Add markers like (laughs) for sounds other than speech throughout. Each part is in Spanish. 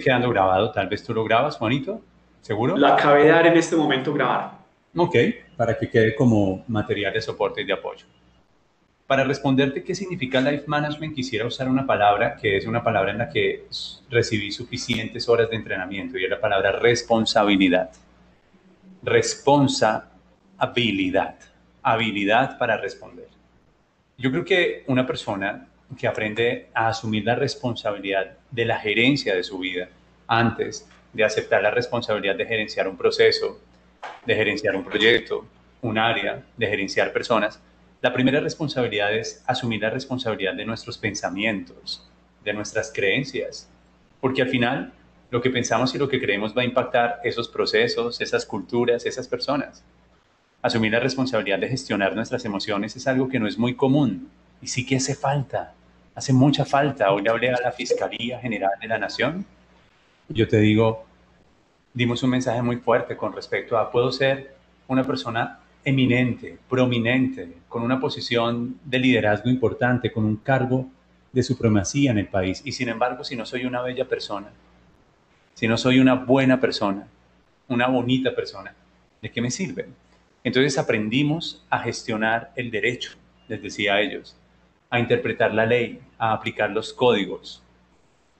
quedando grabado, tal vez tú lo grabas, Juanito, ¿seguro? La acabé de dar en este momento grabar. Ok, para que quede como material de soporte y de apoyo. Para responderte qué significa Life Management, quisiera usar una palabra que es una palabra en la que recibí suficientes horas de entrenamiento y es la palabra responsabilidad. Responsabilidad. Habilidad para responder. Yo creo que una persona que aprende a asumir la responsabilidad de la gerencia de su vida antes de aceptar la responsabilidad de gerenciar un proceso, de gerenciar un proyecto, un área, de gerenciar personas, la primera responsabilidad es asumir la responsabilidad de nuestros pensamientos, de nuestras creencias, porque al final lo que pensamos y lo que creemos va a impactar esos procesos, esas culturas, esas personas. Asumir la responsabilidad de gestionar nuestras emociones es algo que no es muy común y sí que hace falta, hace mucha falta. Hoy le hablé a la Fiscalía General de la Nación. Yo te digo, dimos un mensaje muy fuerte con respecto a, puedo ser una persona eminente, prominente, con una posición de liderazgo importante, con un cargo de supremacía en el país. Y sin embargo, si no soy una bella persona, si no soy una buena persona, una bonita persona, ¿de qué me sirve? Entonces aprendimos a gestionar el derecho, les decía a ellos, a interpretar la ley, a aplicar los códigos,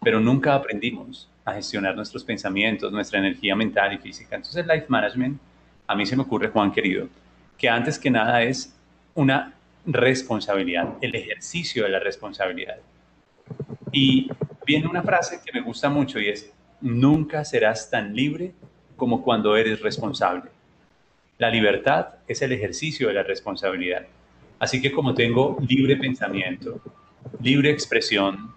pero nunca aprendimos a gestionar nuestros pensamientos, nuestra energía mental y física. Entonces, Life Management, a mí se me ocurre, Juan querido, que antes que nada es una responsabilidad, el ejercicio de la responsabilidad. Y viene una frase que me gusta mucho y es, nunca serás tan libre como cuando eres responsable. La libertad es el ejercicio de la responsabilidad. Así que como tengo libre pensamiento, libre expresión,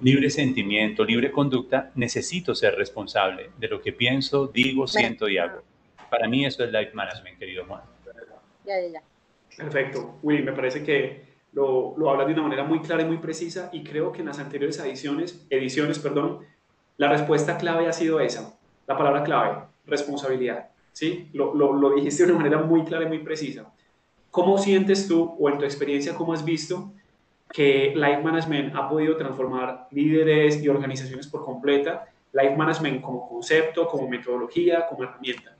libre sentimiento, libre conducta, necesito ser responsable de lo que pienso, digo, siento y hago. Para mí eso es life management, querido Juan. Ya, ya, ya. Perfecto. Willy, me parece que lo, lo hablas de una manera muy clara y muy precisa y creo que en las anteriores ediciones, ediciones perdón, la respuesta clave ha sido esa, la palabra clave, responsabilidad. ¿sí? Lo, lo, lo dijiste de una manera muy clara y muy precisa. ¿Cómo sientes tú o en tu experiencia cómo has visto que Life Management ha podido transformar líderes y organizaciones por completa, Life Management como concepto, como metodología, como herramienta?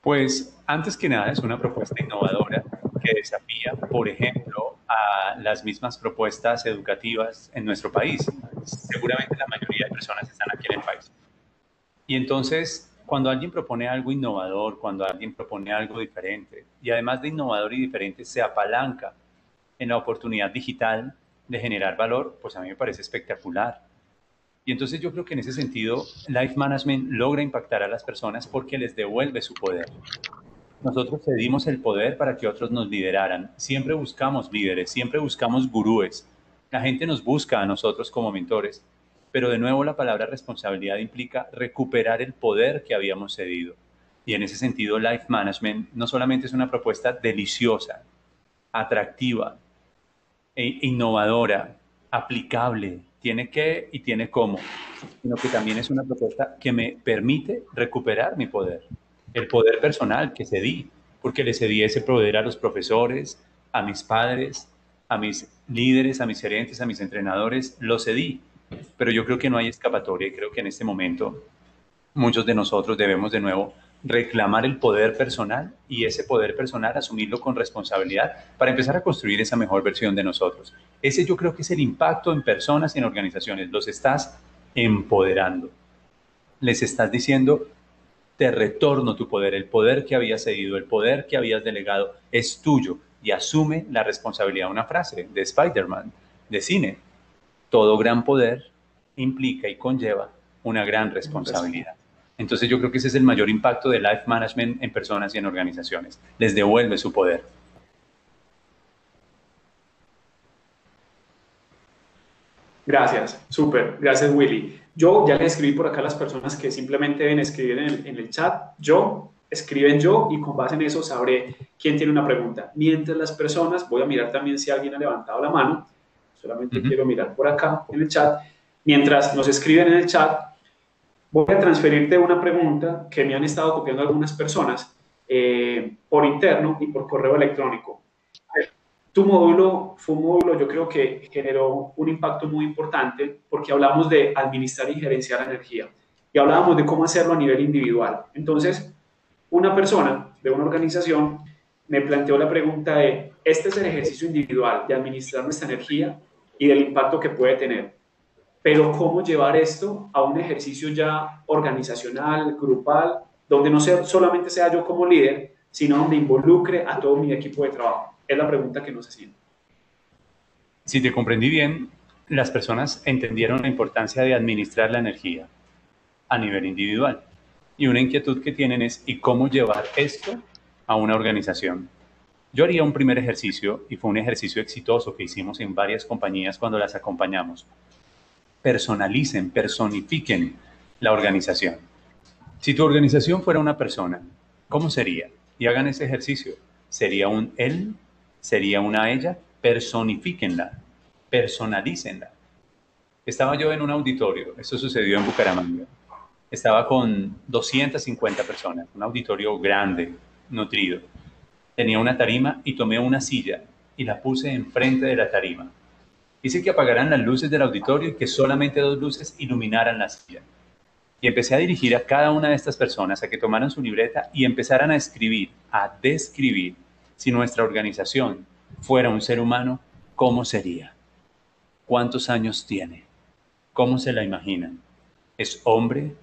Pues antes que nada es una propuesta innovadora que desafía, por ejemplo, a las mismas propuestas educativas en nuestro país. Seguramente la mayoría de personas están aquí en el país. Y entonces, cuando alguien propone algo innovador, cuando alguien propone algo diferente, y además de innovador y diferente, se apalanca en la oportunidad digital de generar valor, pues a mí me parece espectacular. Y entonces yo creo que en ese sentido, Life Management logra impactar a las personas porque les devuelve su poder. Nosotros cedimos el poder para que otros nos lideraran. Siempre buscamos líderes, siempre buscamos gurúes. La gente nos busca a nosotros como mentores. Pero de nuevo la palabra responsabilidad implica recuperar el poder que habíamos cedido. Y en ese sentido, Life Management no solamente es una propuesta deliciosa, atractiva, e innovadora, aplicable, tiene qué y tiene cómo, sino que también es una propuesta que me permite recuperar mi poder, el poder personal que cedí, porque le cedí ese poder a los profesores, a mis padres, a mis líderes, a mis gerentes, a mis entrenadores, lo cedí. Pero yo creo que no hay escapatoria y creo que en este momento muchos de nosotros debemos de nuevo reclamar el poder personal y ese poder personal asumirlo con responsabilidad para empezar a construir esa mejor versión de nosotros. Ese yo creo que es el impacto en personas y en organizaciones. Los estás empoderando. Les estás diciendo, te retorno tu poder, el poder que habías cedido, el poder que habías delegado es tuyo y asume la responsabilidad. Una frase de Spider-Man, de cine. Todo gran poder implica y conlleva una gran responsabilidad. Entonces yo creo que ese es el mayor impacto de life management en personas y en organizaciones. Les devuelve su poder. Gracias, súper, gracias Willy. Yo ya le escribí por acá a las personas que simplemente deben escribir en el, chat, yo, escriben yo y con base en eso sabré quién tiene una pregunta. Mientras las personas, voy a mirar también si alguien ha levantado la mano, solamente quiero mirar por acá en el chat. Mientras nos escriben en el chat, Voy a transferirte una pregunta que me han estado copiando algunas personas eh, por interno y por correo electrónico. tu módulo fue un módulo, yo creo que generó un impacto muy importante porque hablamos de administrar y gerenciar energía y hablábamos de cómo hacerlo a nivel individual. Entonces, una persona de una organización me planteó la pregunta de, este es el ejercicio individual de administrar nuestra energía y del impacto que puede tener. Pero ¿cómo llevar esto a un ejercicio ya organizacional, grupal, donde no sea, solamente sea yo como líder, sino donde involucre a todo mi equipo de trabajo? Es la pregunta que nos hacían. Si te comprendí bien, las personas entendieron la importancia de administrar la energía a nivel individual. Y una inquietud que tienen es, ¿y cómo llevar esto a una organización? Yo haría un primer ejercicio, y fue un ejercicio exitoso que hicimos en varias compañías cuando las acompañamos. Personalicen, personifiquen la organización. Si tu organización fuera una persona, ¿cómo sería? Y hagan ese ejercicio. ¿Sería un él? ¿Sería una ella? Personifíquenla, personalícenla. Estaba yo en un auditorio, esto sucedió en Bucaramanga. Estaba con 250 personas, un auditorio grande, nutrido. Tenía una tarima y tomé una silla y la puse enfrente de la tarima. Hice que apagaran las luces del auditorio y que solamente dos luces iluminaran la silla. Y empecé a dirigir a cada una de estas personas a que tomaran su libreta y empezaran a escribir, a describir, si nuestra organización fuera un ser humano, ¿cómo sería? ¿Cuántos años tiene? ¿Cómo se la imaginan? ¿Es hombre?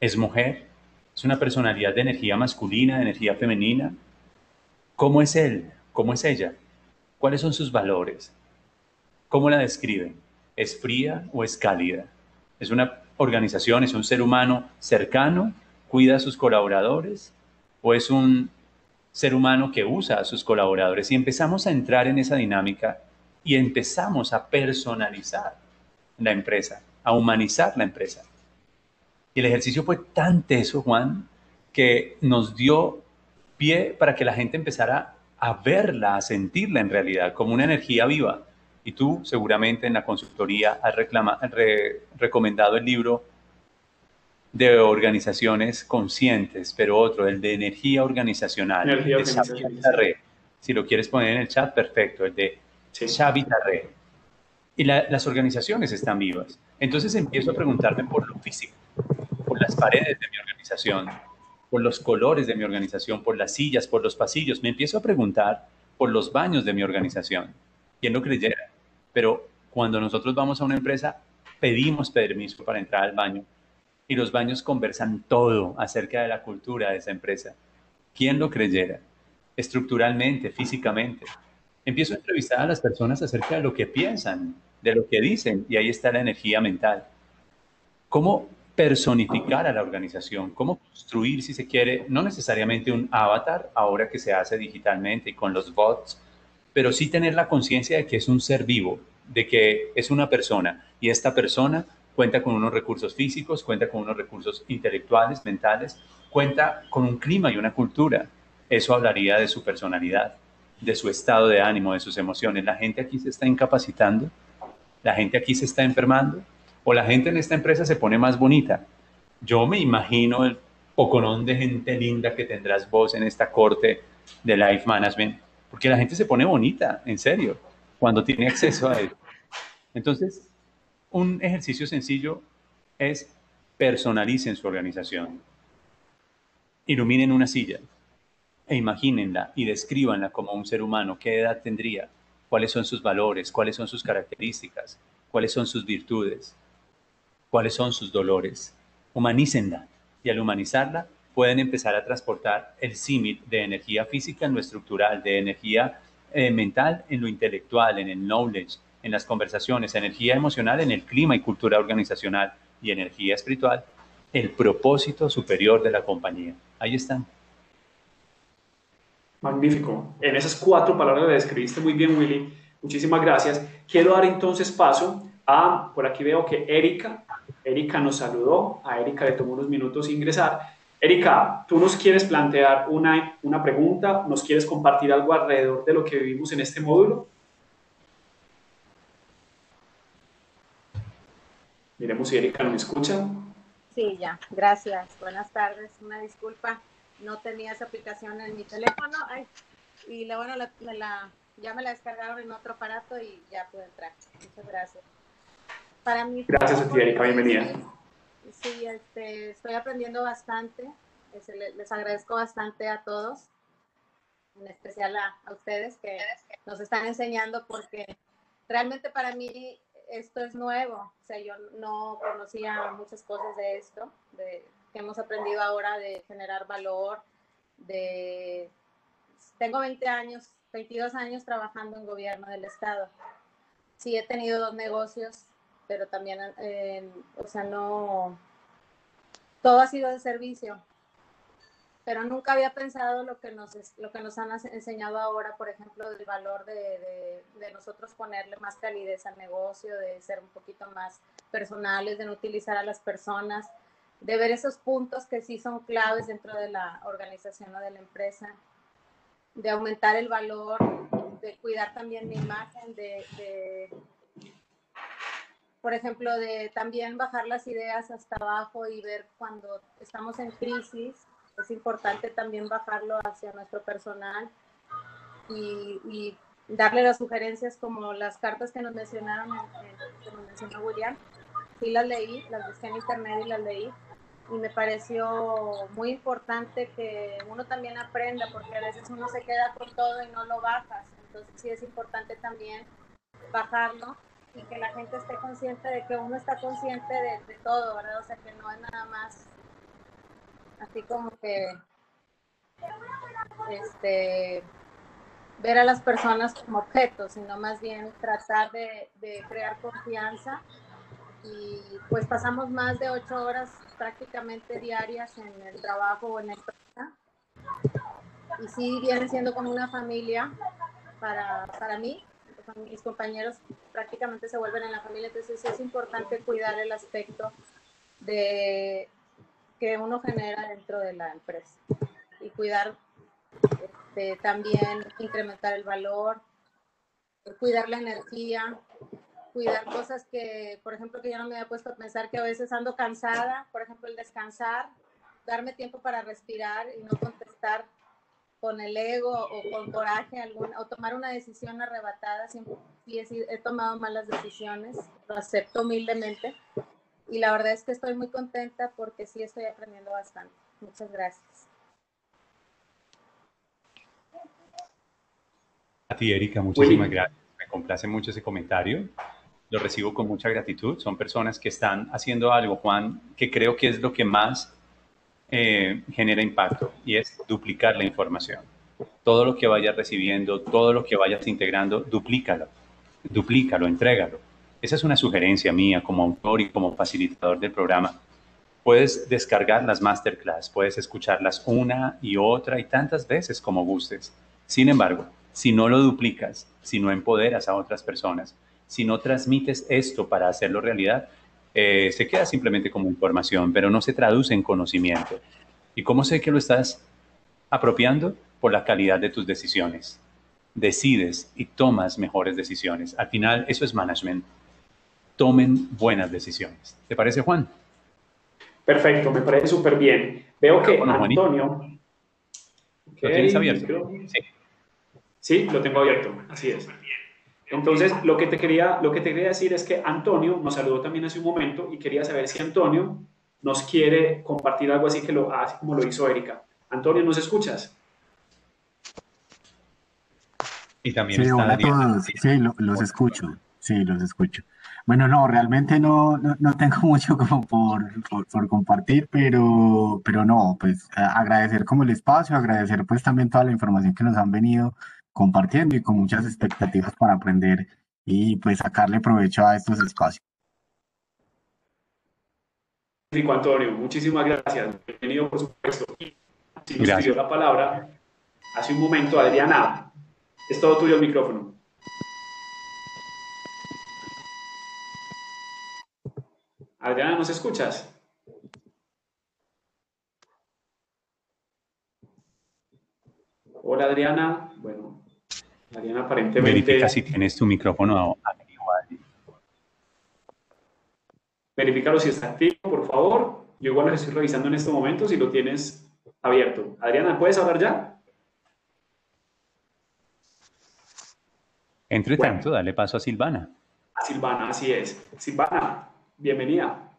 ¿Es mujer? ¿Es una personalidad de energía masculina, de energía femenina? ¿Cómo es él? ¿Cómo es ella? ¿Cuáles son sus valores? ¿Cómo la describen? ¿Es fría o es cálida? ¿Es una organización, es un ser humano cercano, cuida a sus colaboradores? ¿O es un ser humano que usa a sus colaboradores? Y empezamos a entrar en esa dinámica y empezamos a personalizar la empresa, a humanizar la empresa. Y el ejercicio fue tan teso, Juan, que nos dio pie para que la gente empezara a verla, a sentirla en realidad como una energía viva. Y tú seguramente en la consultoría has recomendado el libro de organizaciones conscientes, pero otro, el de energía organizacional, energía de Si lo quieres poner en el chat, perfecto, el de sí. Xavi Y las organizaciones están vivas. Entonces empiezo a preguntarme por lo físico, por las paredes de mi organización, por los colores de mi organización, por las sillas, por los pasillos. Me empiezo a preguntar por los baños de mi organización. ¿Quién lo creyera? Pero cuando nosotros vamos a una empresa, pedimos permiso para entrar al baño y los baños conversan todo acerca de la cultura de esa empresa. ¿Quién lo creyera? Estructuralmente, físicamente. Empiezo a entrevistar a las personas acerca de lo que piensan, de lo que dicen, y ahí está la energía mental. ¿Cómo personificar a la organización, cómo construir, si se quiere, no necesariamente un avatar, ahora que se hace digitalmente y con los bots, pero sí tener la conciencia de que es un ser vivo, de que es una persona y esta persona cuenta con unos recursos físicos, cuenta con unos recursos intelectuales, mentales, cuenta con un clima y una cultura. Eso hablaría de su personalidad, de su estado de ánimo, de sus emociones. La gente aquí se está incapacitando, la gente aquí se está enfermando, o la gente en esta empresa se pone más bonita. Yo me imagino el poconón de gente linda que tendrás vos en esta corte de Life Management, porque la gente se pone bonita, en serio, cuando tiene acceso a él. Entonces, un ejercicio sencillo es personalicen su organización. Iluminen una silla e imagínenla y descríbanla como un ser humano. ¿Qué edad tendría? ¿Cuáles son sus valores? ¿Cuáles son sus características? ¿Cuáles son sus virtudes? cuáles son sus dolores. Humanícenla y al humanizarla pueden empezar a transportar el símil de energía física en lo estructural, de energía eh, mental en lo intelectual, en el knowledge, en las conversaciones, energía emocional en el clima y cultura organizacional y energía espiritual, el propósito superior de la compañía. Ahí están. Magnífico. En esas cuatro palabras la describiste muy bien, Willy. Muchísimas gracias. Quiero dar entonces paso a, por aquí veo que Erika Erika nos saludó, a Erika le tomó unos minutos ingresar. Erika, tú nos quieres plantear una, una pregunta, nos quieres compartir algo alrededor de lo que vivimos en este módulo. Miremos si Erika nos escucha. Sí, ya, gracias. Buenas tardes, una disculpa, no tenía esa aplicación en mi teléfono y la, bueno, la, ya me la descargaron en otro aparato y ya pude entrar. Muchas gracias. Para mí, gracias a ti, Erika, bienvenida. Sí, este, estoy aprendiendo bastante. Les agradezco bastante a todos, en especial a, ustedes que nos están enseñando porque realmente para mí esto es nuevo. O sea, yo no conocía muchas cosas de esto, que hemos aprendido ahora de generar valor, de... Tengo 20 años, 22 años trabajando en gobierno del Estado. Sí, he tenido dos negocios, pero también, o sea, no... Todo ha sido de servicio pero nunca había pensado lo que nos, lo que nos han enseñado ahora, por ejemplo, del valor de, de, nosotros ponerle más calidez al negocio, de ser un poquito más personales, de no utilizar a las personas, de ver esos puntos que sí son claves dentro de la organización o de la empresa, de aumentar el valor, de cuidar también mi imagen, de, de por ejemplo, de también bajar las ideas hasta abajo y ver cuando estamos en crisis, es importante también bajarlo hacia nuestro personal y, darle las sugerencias como las cartas que nos mencionaron, que nos mencionó William. Sí las leí, las busqué en internet y las leí. Y me pareció muy importante que uno también aprenda, porque a veces uno se queda con todo y no lo bajas. Entonces sí es importante también bajarlo y que la gente esté consciente de que uno está consciente de, todo, ¿verdad? O sea, que no es nada más así como que este, ver a las personas como objetos, sino más bien tratar de, crear confianza. Y pues pasamos más de ocho horas prácticamente diarias en el trabajo o en la empresa. Y sí viene siendo como una familia para, para mí. Mis compañeros prácticamente se vuelven en la familia, entonces es importante cuidar el aspecto de, que uno genera dentro de la empresa y cuidar este, también incrementar el valor, cuidar la energía, cuidar cosas que, por ejemplo, que yo no me había puesto a pensar que a veces ando cansada, por ejemplo, el descansar, darme tiempo para respirar y no contestar con el ego o con coraje alguna, o tomar una decisión arrebatada, siempre he, he tomado malas decisiones, lo acepto humildemente, y la verdad es que estoy muy contenta porque sí estoy aprendiendo bastante. Muchas gracias. A ti, Erika, muchísimas gracias. Me complace mucho ese comentario. Lo recibo con mucha gratitud. Son personas que están haciendo algo, Juan, que creo que es lo que más eh, genera impacto y es duplicar la información. Todo lo que vayas recibiendo, todo lo que vayas integrando, duplícalo, duplícalo, entrégalo esa es una sugerencia mía como autor y como facilitador del programa. Puedes descargar las masterclass, puedes escucharlas una y otra y tantas veces como gustes. Sin embargo, si no lo duplicas, si no empoderas a otras personas, si no transmites esto para hacerlo realidad, eh, se queda simplemente como información, pero no se traduce en conocimiento. ¿Y cómo sé que lo estás apropiando? Por la calidad de tus decisiones. Decides y tomas mejores decisiones. Al final, eso es management tomen buenas decisiones. ¿Te parece, Juan? Perfecto, me parece súper bien. Veo que Antonio... ¿Lo tienes abierto? Sí. Sí, lo tengo abierto, así es. Entonces, lo que, te quería, lo que te quería decir es que Antonio nos saludó también hace un momento y quería saber si Antonio nos quiere compartir algo así, que lo, así como lo hizo Erika. Antonio, ¿nos escuchas? Y también sí, hola a todos. Sí, los escucho. Sí, los escucho. Bueno, no, realmente no, no, tengo (laughs) mucho como por, por, compartir, pero, pero no, pues agradecer como el espacio, agradecer pues también toda la información que nos han venido compartiendo y con muchas expectativas para aprender y pues sacarle provecho a estos espacios. Rico Antonio, muchísimas gracias. Bienvenido, por supuesto. Si nos pidió la palabra hace un momento, Adriana, es todo tuyo el micrófono. Adriana, ¿nos escuchas? Hola Adriana. Bueno, Adriana aparentemente... Verifica si tienes tu micrófono activo. Verifícalo si está activo, por favor. Yo igual lo estoy revisando en este momento si lo tienes abierto. Adriana, ¿puedes hablar ya? Entre tanto, dale paso a Silvana. A Silvana, así es. Silvana, bienvenida.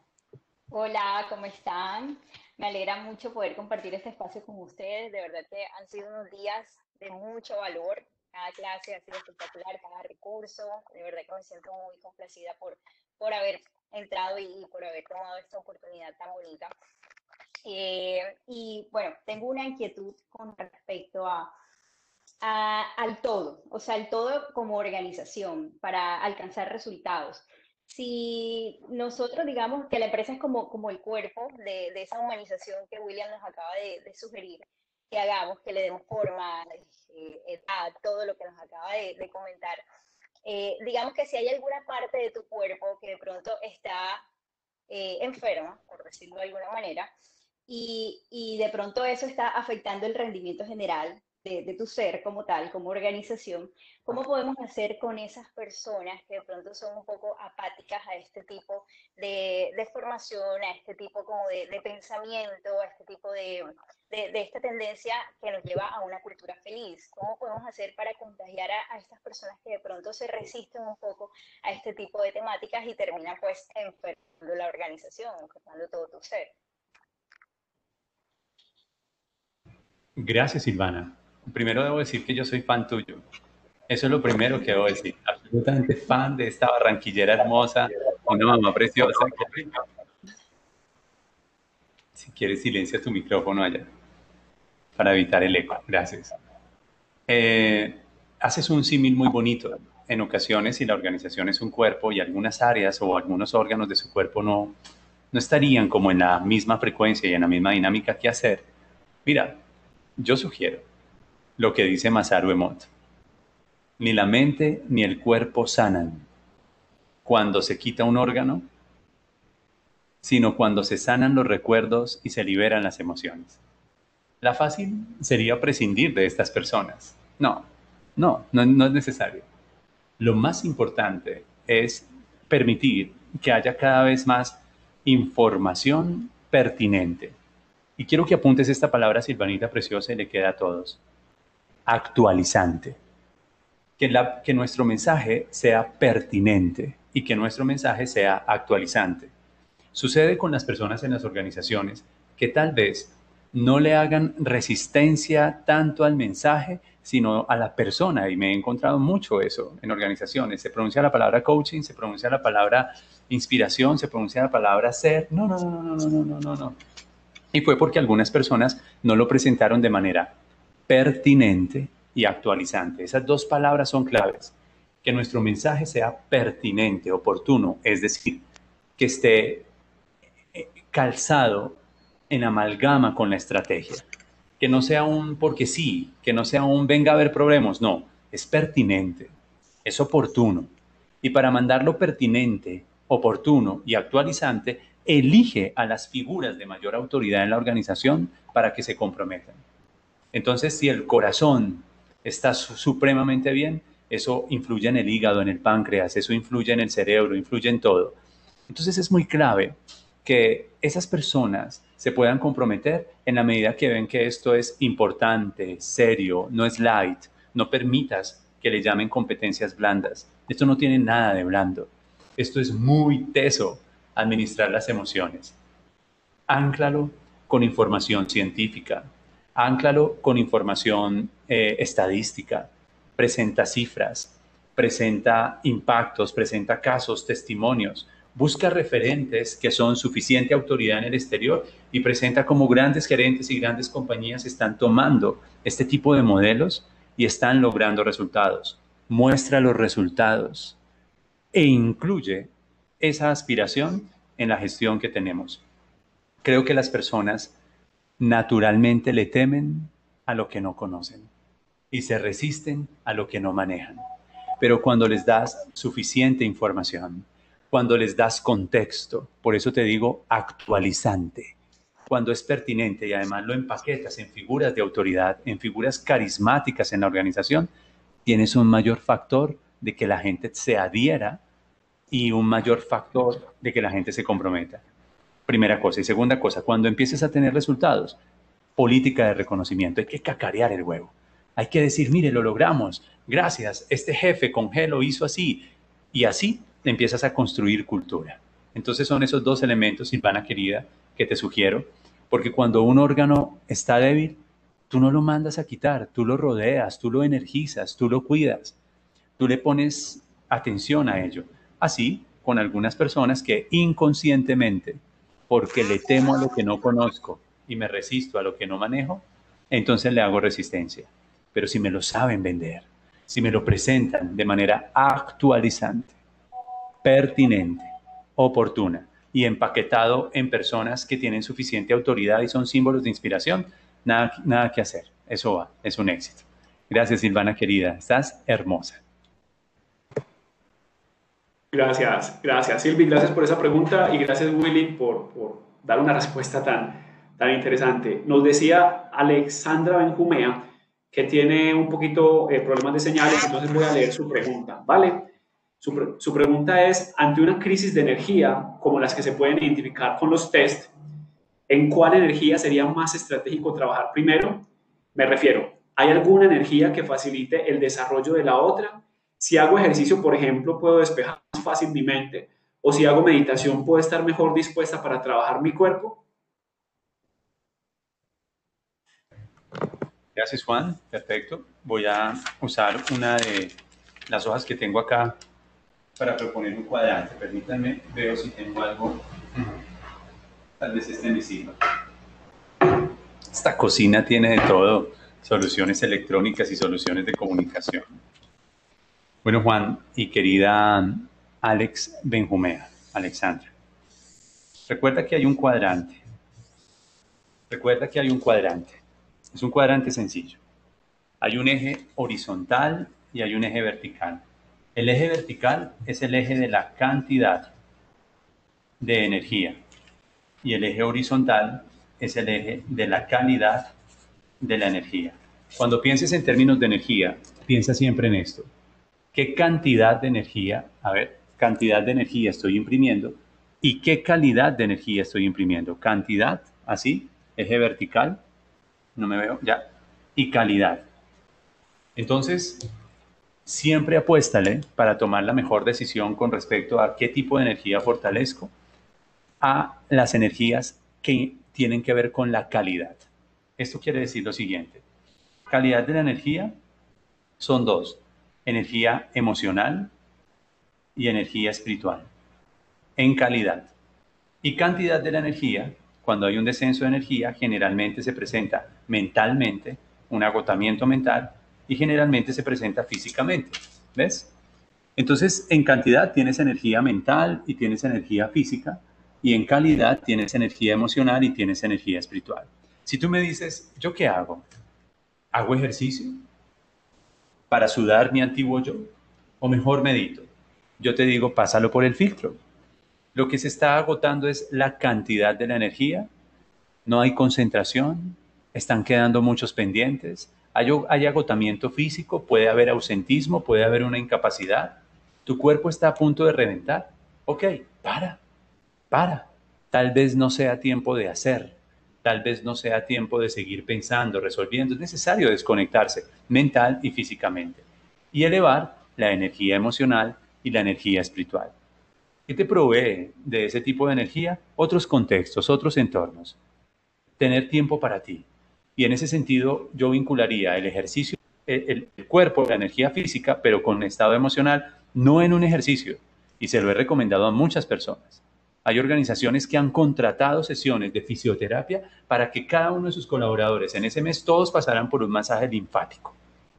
Hola, ¿cómo están? Me alegra mucho poder compartir este espacio con ustedes. De verdad que han sido unos días de mucho valor. Cada clase ha sido espectacular, cada recurso. De verdad que me siento muy complacida por, por haber entrado y, por haber tomado esta oportunidad tan bonita. Eh, y bueno, tengo una inquietud con respecto a, al todo, o sea, el todo como organización para alcanzar resultados. Si nosotros digamos que la empresa es como, como el cuerpo de, de esa humanización que William nos acaba de, sugerir, que hagamos, que le demos forma, eh, edad, todo lo que nos acaba de, comentar, eh, digamos que si hay alguna parte de tu cuerpo que de pronto está eh, enferma, por decirlo de alguna manera, y, y, de pronto eso está afectando el rendimiento general de, tu ser como tal, como organización, ¿cómo podemos hacer con esas personas que de pronto son un poco apáticas a este tipo de, de formación, a este tipo como de, de pensamiento, a este tipo de, de, esta tendencia que nos lleva a una cultura feliz? ¿Cómo podemos hacer para contagiar a, a, estas personas que de pronto se resisten un poco a este tipo de temáticas y terminan pues enfermando la organización, enfermando todo tu ser? Gracias, Silvana primero debo decir que yo soy fan tuyo. Eso es lo primero que debo decir. Absolutamente fan de esta barranquillera hermosa, una mamá preciosa. Si quieres, silencia tu micrófono allá para evitar el eco. Gracias. Eh, haces un símil muy bonito. En ocasiones, si la organización es un cuerpo y algunas áreas o algunos órganos de su cuerpo no, no estarían como en la misma frecuencia y en la misma dinámica que hacer, mira, yo sugiero lo que dice Masaru Emoto. Ni la mente ni el cuerpo sanan cuando se quita un órgano, sino cuando se sanan los recuerdos y se liberan las emociones. La fácil sería prescindir de estas personas. No, no, no, no es necesario. Lo más importante es permitir que haya cada vez más información pertinente. Y quiero que apuntes esta palabra, Silvanita Preciosa, y le queda a todos actualizante. Que, la, que nuestro mensaje sea pertinente y que nuestro mensaje sea actualizante. Sucede con las personas en las organizaciones que tal vez no le hagan resistencia tanto al mensaje, sino a la persona. Y me he encontrado mucho eso en organizaciones. Se pronuncia la palabra coaching, se pronuncia la palabra inspiración, se pronuncia la palabra ser. No, no, no, no, no, no, no, no. Y fue porque algunas personas no lo presentaron de manera pertinente y actualizante. Esas dos palabras son claves. Que nuestro mensaje sea pertinente, oportuno, es decir, que esté eh, calzado en amalgama con la estrategia. Que no sea un porque sí, que no sea un venga a haber problemas, no, es pertinente, es oportuno. Y para mandarlo pertinente, oportuno y actualizante, elige a las figuras de mayor autoridad en la organización para que se comprometan. Entonces, si el corazón está supremamente bien, eso influye en el hígado, en el páncreas, eso influye en el cerebro, influye en todo. Entonces es muy clave que esas personas se puedan comprometer en la medida que ven que esto es importante, serio, no es light, no permitas que le llamen competencias blandas. Esto no tiene nada de blando. Esto es muy teso, administrar las emociones. Ánclalo con información científica, Ánclalo con información eh, estadística, presenta cifras, presenta impactos, presenta casos, testimonios, busca referentes que son suficiente autoridad en el exterior y presenta cómo grandes gerentes y grandes compañías están tomando este tipo de modelos y están logrando resultados. Muestra los resultados e incluye esa aspiración en la gestión que tenemos. Creo que las personas naturalmente le temen a lo que no conocen y se resisten a lo que no manejan. Pero cuando les das suficiente información, cuando les das contexto, por eso te digo actualizante, cuando es pertinente y además lo empaquetas en figuras de autoridad, en figuras carismáticas en la organización, tienes un mayor factor de que la gente se adhiera y un mayor factor de que la gente se comprometa. Primera cosa. Y segunda cosa, cuando empieces a tener resultados, política de reconocimiento. Hay que cacarear el huevo. Hay que decir, mire, lo logramos. gracias, este jefe con G hizo así. Y así empiezas a construir cultura. Entonces son esos dos elementos, Silvana querida, que te sugiero, porque cuando un órgano está débil, tú no lo mandas a quitar, tú lo rodeas, tú lo energizas, tú lo cuidas, tú le pones atención a ello. Así con algunas personas que inconscientemente, porque le temo a lo que no conozco y me resisto a lo que no manejo, entonces le hago resistencia. Pero si me lo saben vender, si me lo presentan de manera actualizante, pertinente, oportuna y empaquetado en personas que tienen suficiente autoridad y son símbolos de inspiración, nada, nada que hacer. Eso va, es un éxito. Gracias, Silvana querida. Estás hermosa. Gracias, gracias Silvi, gracias por esa pregunta y gracias Willy por, por dar una respuesta tan, tan interesante. Nos decía Alexandra Benjumea que tiene un poquito eh, problemas de señales, entonces voy a leer su pregunta, ¿vale? Su, su, pregunta es, ante una crisis de energía como las que se pueden identificar con los test, ¿en cuál energía sería más estratégico trabajar primero? Me refiero, ¿hay alguna energía que facilite el desarrollo de la otra? Si hago ejercicio, por ejemplo, puedo despejar más fácil mi mente, o si hago meditación, puedo estar mejor dispuesta para trabajar mi cuerpo. Gracias, Juan. Perfecto. Voy a usar una de las hojas que tengo acá para proponer un cuadrante. Permítanme, veo si tengo algo. Tal vez esté encima. Esta cocina tiene de todo, soluciones electrónicas y soluciones de comunicación. Bueno, Juan y querida Alex Benjumea, Alexandra, recuerda que hay un cuadrante. Recuerda que hay un cuadrante. Es un cuadrante sencillo. Hay un eje horizontal y hay un eje vertical. El eje vertical es el eje de la cantidad de energía y el eje horizontal es el eje de la calidad de la energía. Cuando pienses en términos de energía, piensa siempre en esto qué cantidad de energía, a ver, cantidad de energía estoy imprimiendo y qué calidad de energía estoy imprimiendo. Cantidad, así, eje vertical, no me veo, ya, y calidad. Entonces, siempre apuéstale para tomar la mejor decisión con respecto a qué tipo de energía fortalezco, a las energías que tienen que ver con la calidad. Esto quiere decir lo siguiente. Calidad de la energía son dos energía emocional y energía espiritual en calidad. Y cantidad de la energía, cuando hay un descenso de energía, generalmente se presenta mentalmente, un agotamiento mental, y generalmente se presenta físicamente. ¿Ves? Entonces, en cantidad tienes energía mental y tienes energía física, y en calidad tienes energía emocional y tienes energía espiritual. Si tú me dices, ¿yo qué hago? ¿Hago ejercicio? Para sudar mi antiguo yo? ¿O mejor medito? Yo te digo, pásalo por el filtro. Lo que se está agotando es la cantidad de la energía, no hay concentración, están quedando muchos pendientes, hay, agotamiento físico, puede haber ausentismo, puede haber una incapacidad, tu cuerpo está a punto de reventar. Ok, para, para. Tal vez no sea tiempo de hacer, tal vez no sea tiempo de seguir pensando, resolviendo. Es necesario desconectarse mental y físicamente y elevar la energía emocional y la energía espiritual. ¿Qué te provee de ese tipo de energía? Otros contextos, otros entornos. Tener tiempo para ti. Y en ese sentido yo vincularía el ejercicio, el, el cuerpo, la energía física, pero con estado emocional, no en un ejercicio. Y se lo he recomendado a muchas personas hay organizaciones que han contratado sesiones de fisioterapia para que cada uno de sus colaboradores en ese mes todos pasaran por un masaje linfático.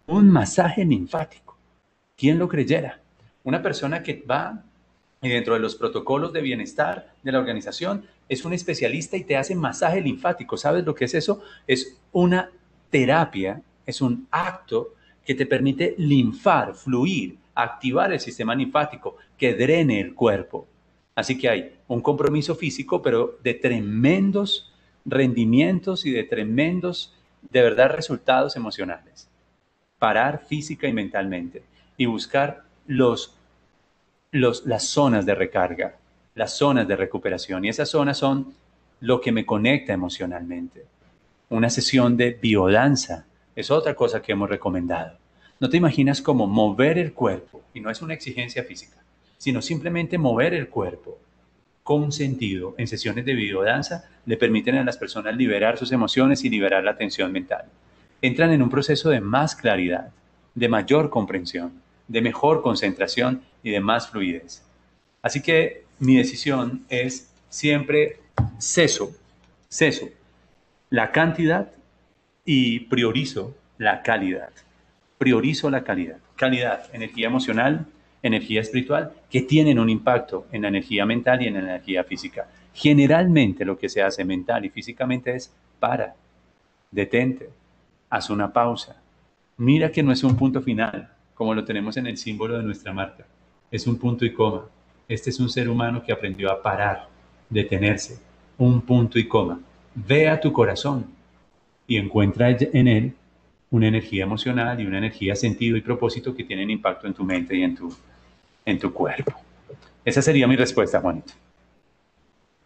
Un masaje linfático. ¿Quién lo creyera? Una persona que va y dentro de los protocolos de bienestar de la organización es un especialista y te hace masaje linfático. ¿Sabes lo que es eso? Es una terapia, es un acto que te permite linfar, fluir, activar el sistema linfático, que drene el cuerpo. Así que hay un compromiso físico, pero de tremendos rendimientos y de tremendos, de verdad, resultados emocionales. Parar física y mentalmente y buscar los, los, las zonas de recarga, las zonas de recuperación. Y esas zonas son lo que me conecta emocionalmente. Una sesión de biodanza es otra cosa que hemos recomendado, no te imaginas como mover el cuerpo, y no es una exigencia física, sino simplemente mover el cuerpo con sentido en sesiones de videodanza le permiten a las personas liberar sus emociones y liberar la tensión mental. Entran en un proceso de más claridad, de mayor comprensión, de mejor concentración y de más fluidez. Así que mi decisión es siempre ceso, ceso la cantidad y priorizo la calidad. Priorizo la calidad. Calidad, energía emocional, energía espiritual, que tienen un impacto en la energía mental y en la energía física. Generalmente lo que se hace mental y físicamente es para, detente, haz una pausa. Mira que no es un punto final, como lo tenemos en el símbolo de nuestra marca. Es un punto y coma. Este es un ser humano que aprendió a parar, detenerse, un punto y coma. Ve a tu corazón y encuentra en él una energía emocional y una energía sentido y propósito que tienen impacto en tu mente y en tu, en tu cuerpo. Esa sería mi respuesta, Juanito.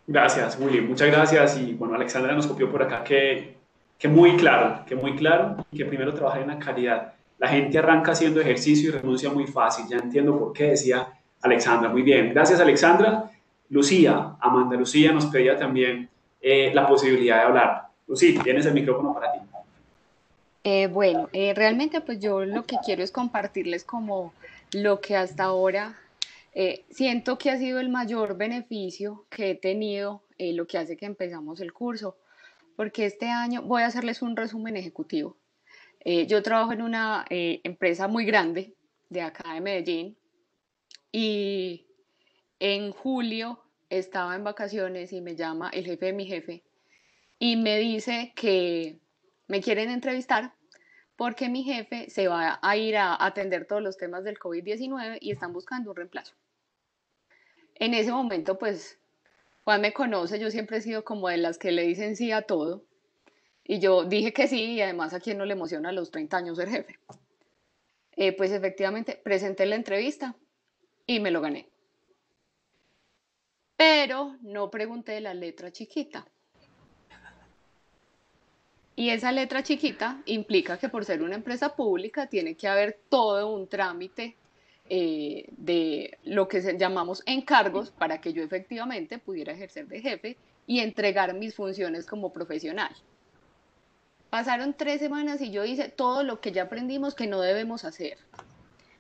Gracias, Willy. Muchas gracias. Y bueno, Alexandra nos copió por acá que, que muy claro, que muy claro, que primero trabajar en la calidad. La gente arranca haciendo ejercicio y renuncia muy fácil. Ya entiendo por qué decía Alexandra. Muy bien. Gracias, Alexandra. Lucía, Amanda Lucía nos pedía también eh, la posibilidad de hablar. Lucía, tienes el micrófono para ti. Eh, bueno, eh, realmente pues yo lo que quiero es compartirles como lo que hasta ahora siento que ha sido el mayor beneficio que he tenido, lo que hace que empezamos el curso, porque este año voy a hacerles un resumen ejecutivo. yo trabajo en una empresa muy grande de acá de Medellín y en julio estaba en vacaciones y me llama el jefe de mi jefe y me dice que me quieren entrevistar porque mi jefe se va a ir a atender todos los temas del COVID-19 y están buscando un reemplazo. En ese momento, pues, Juan me conoce, yo siempre he sido como de las que le dicen sí a todo. Y yo dije que sí, y además a quien no le emociona a los 30 años ser jefe. Eh, pues efectivamente, presenté la entrevista y me lo gané. Pero no pregunté la letra chiquita. Y esa letra chiquita implica que por ser una empresa pública tiene que haber todo un trámite eh, de lo que llamamos encargos para que yo efectivamente pudiera ejercer de jefe y entregar mis funciones como profesional. Pasaron tres semanas y yo hice todo lo que ya aprendimos que no debemos hacer.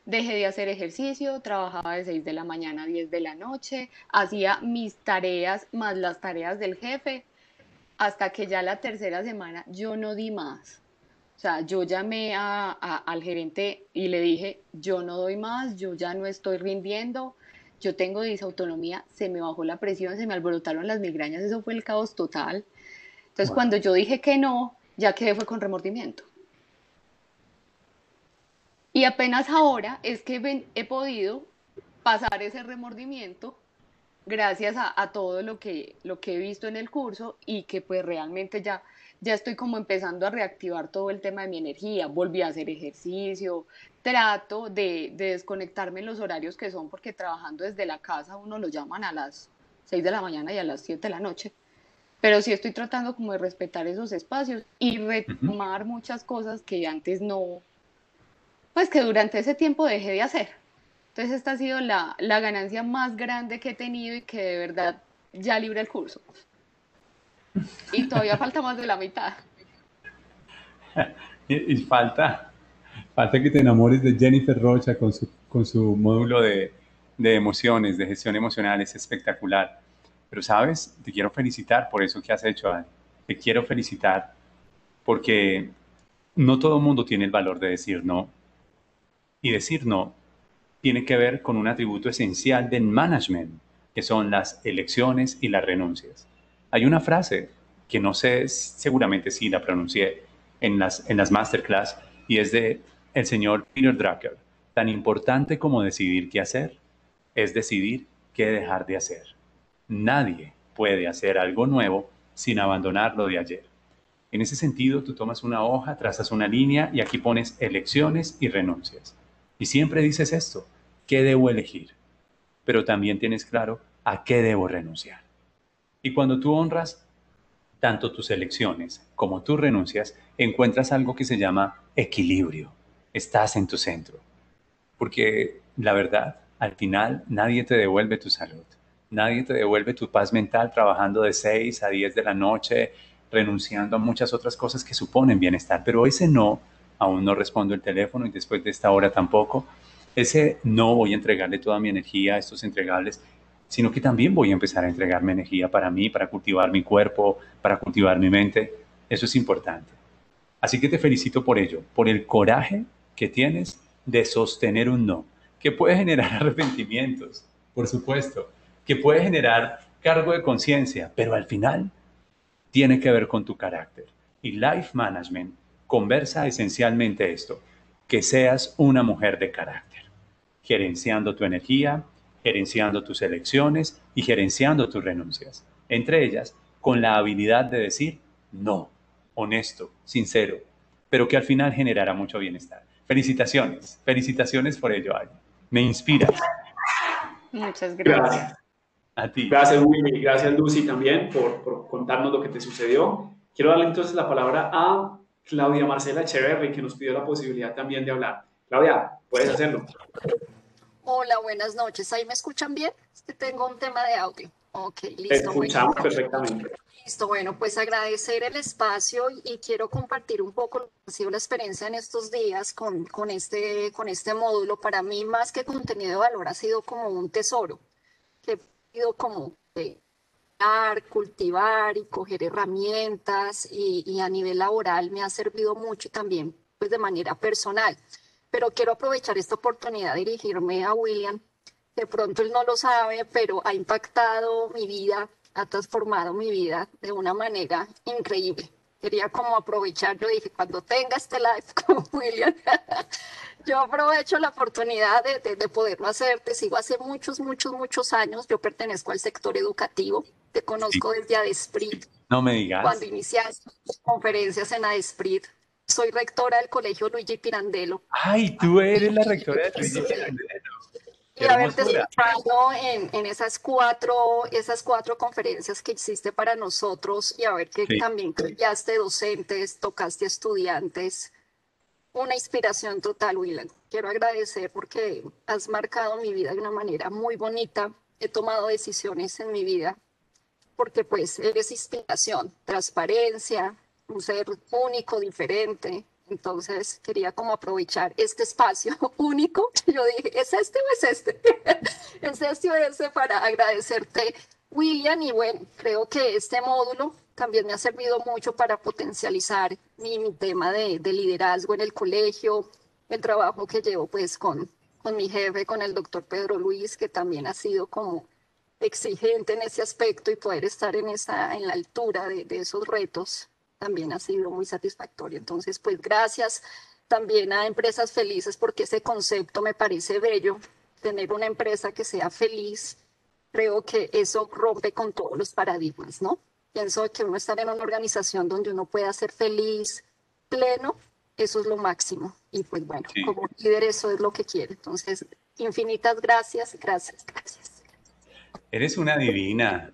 Dejé de hacer ejercicio, trabajaba de 6 de la mañana a 10 de la noche, hacía mis tareas más las tareas del jefe, hasta que ya la tercera semana yo no di más. O sea, yo llamé a, al gerente y le dije, yo no doy más, yo ya no estoy rindiendo, yo tengo disautonomía, se me bajó la presión, se me alborotaron las migrañas, eso fue el caos total. Entonces, cuando yo dije que no, ya quedé fue con remordimiento. Y apenas ahora es que he podido pasar ese remordimiento gracias a, todo lo que, lo que he visto en el curso y que pues realmente ya, ya estoy como empezando a reactivar todo el tema de mi energía, volví a hacer ejercicio, trato de, desconectarme en los horarios que son porque trabajando desde la casa uno lo llaman a las 6 de la mañana y a las 7 de la noche, pero sí estoy tratando como de respetar esos espacios y retomar muchas cosas que antes no, pues que durante ese tiempo dejé de hacer. Entonces esta ha sido la, la ganancia más grande que he tenido y que de verdad ya libre el curso. Y todavía falta más de la mitad. (laughs) y, falta, falta que te enamores de Jennifer Rocha con su, con su módulo de, de emociones, de gestión emocional, es espectacular. Pero sabes, te quiero felicitar por eso que has hecho, Te quiero felicitar porque no todo el mundo tiene el valor de decir no. Y decir no tiene que ver con un atributo esencial del management, que son las elecciones y las renuncias. Hay una frase que no sé seguramente si la pronuncié en las, en las masterclass y es de el señor Peter Drucker. Tan importante como decidir qué hacer es decidir qué dejar de hacer. Nadie puede hacer algo nuevo sin abandonar lo de ayer. En ese sentido, tú tomas una hoja, trazas una línea y aquí pones elecciones y renuncias. Y siempre dices esto, ¿qué debo elegir? Pero también tienes claro a qué debo renunciar. Y cuando tú honras tanto tus elecciones como tus renuncias, encuentras algo que se llama equilibrio. estás en tu centro. Porque la verdad, al final, nadie te devuelve tu salud. Nadie te devuelve tu paz mental trabajando de 6 a 10 de la noche, renunciando a muchas otras cosas que suponen bienestar. Pero ese no, aún no respondo el teléfono y después de esta hora tampoco, ese no voy a entregarle toda mi energía a estos entregables, sino que también voy a empezar a entregarme energía para mí, para cultivar mi cuerpo, para cultivar mi mente. Eso es importante. Así que te felicito por ello, por el coraje que tienes de sostener un no, que puede generar (laughs) arrepentimientos, por supuesto, que puede generar cargo de conciencia, pero al final tiene que ver con tu carácter. Y Life Management conversa esencialmente esto, que seas una mujer de carácter, gerenciando tu energía, gerenciando tus elecciones y gerenciando tus renuncias. Entre ellas, con la habilidad de decir no, honesto, sincero, pero que al final generará mucho bienestar. Felicitaciones, felicitaciones por ello, Ay. Me inspiras. Muchas gracias. A ti. Gracias, Willy. Gracias, Lucy, también por, por, contarnos lo que te sucedió. Quiero darle entonces la palabra a Claudia Marcela Echeverry, que nos pidió la posibilidad también de hablar. Claudia, puedes hacerlo. Hola, buenas noches. ¿Ahí me escuchan bien? Es que tengo un tema de audio. Ok, listo. Te escuchamos perfectamente. Listo, bueno, pues agradecer el espacio y quiero compartir un poco lo que ha sido la experiencia en estos días con, con, este, con este módulo. Para mí, más que contenido de valor, ha sido como un tesoro que como dar, cultivar y coger herramientas y, a nivel laboral me ha servido mucho también pues de manera personal. Pero quiero aprovechar esta oportunidad de dirigirme a William. De pronto él no lo sabe, pero ha impactado mi vida, ha transformado mi vida de una manera increíble. Quería como aprovechar, yo dije, cuando tenga este live (laughs) con William, (laughs) yo aprovecho la oportunidad de, de, poderlo hacer. Te sigo hace muchos, muchos, muchos años. Yo pertenezco al sector educativo. Te conozco desde ADESPRIT. No me digas. Cuando iniciaste conferencias en ADESPRIT. Soy rectora del colegio Luigi Pirandello. Ay, tú eres la rectora de Luigi Pirandello. y haberte escuchado en, en, esas cuatro, esas cuatro conferencias que hiciste para nosotros y a ver que también creaste docentes, tocaste estudiantes una inspiración total, Willan. Quiero agradecer porque has marcado mi vida de una manera muy bonita. He tomado decisiones en mi vida porque pues eres inspiración, transparencia, un ser único, diferente. Entonces quería como aprovechar este espacio (laughs) único. (laughs) Yo dije, ¿es este o es este? (laughs) ¿Es este o este para agradecerte, William? Y bueno, creo que este módulo también me ha servido mucho para potencializar mi, tema de, liderazgo en el colegio, el trabajo que llevo pues con, con mi jefe, con el doctor Pedro Luis, que también ha sido como exigente en ese aspecto y poder estar en, esa, en la altura de, de esos retos también ha sido muy satisfactorio. Entonces, pues gracias también a Empresas Felices porque ese concepto me parece bello, tener una empresa que sea feliz, creo que eso rompe con todos los paradigmas, ¿no? Pienso que uno estar en una organización donde uno pueda ser feliz, pleno, eso es lo máximo. Y pues bueno, como líder eso es lo que quiere. Entonces, infinitas gracias, gracias, gracias. Eres una divina.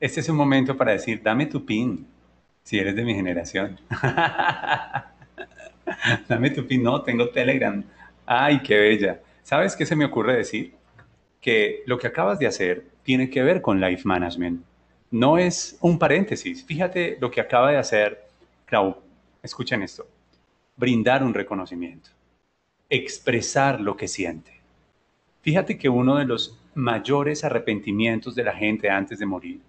Este es un momento para decir, dame tu pin, si eres de mi generación. (laughs) dame tu pin, no, tengo Telegram. Ay, qué bella. ¿Sabes qué se me ocurre decir? Que lo que acabas de hacer tiene que ver con life management no es un paréntesis. Fíjate lo que acaba de hacer Clau. Escuchen esto. Brindar un reconocimiento. Expresar lo que siente. Fíjate que uno de los mayores arrepentimientos de la gente antes de morir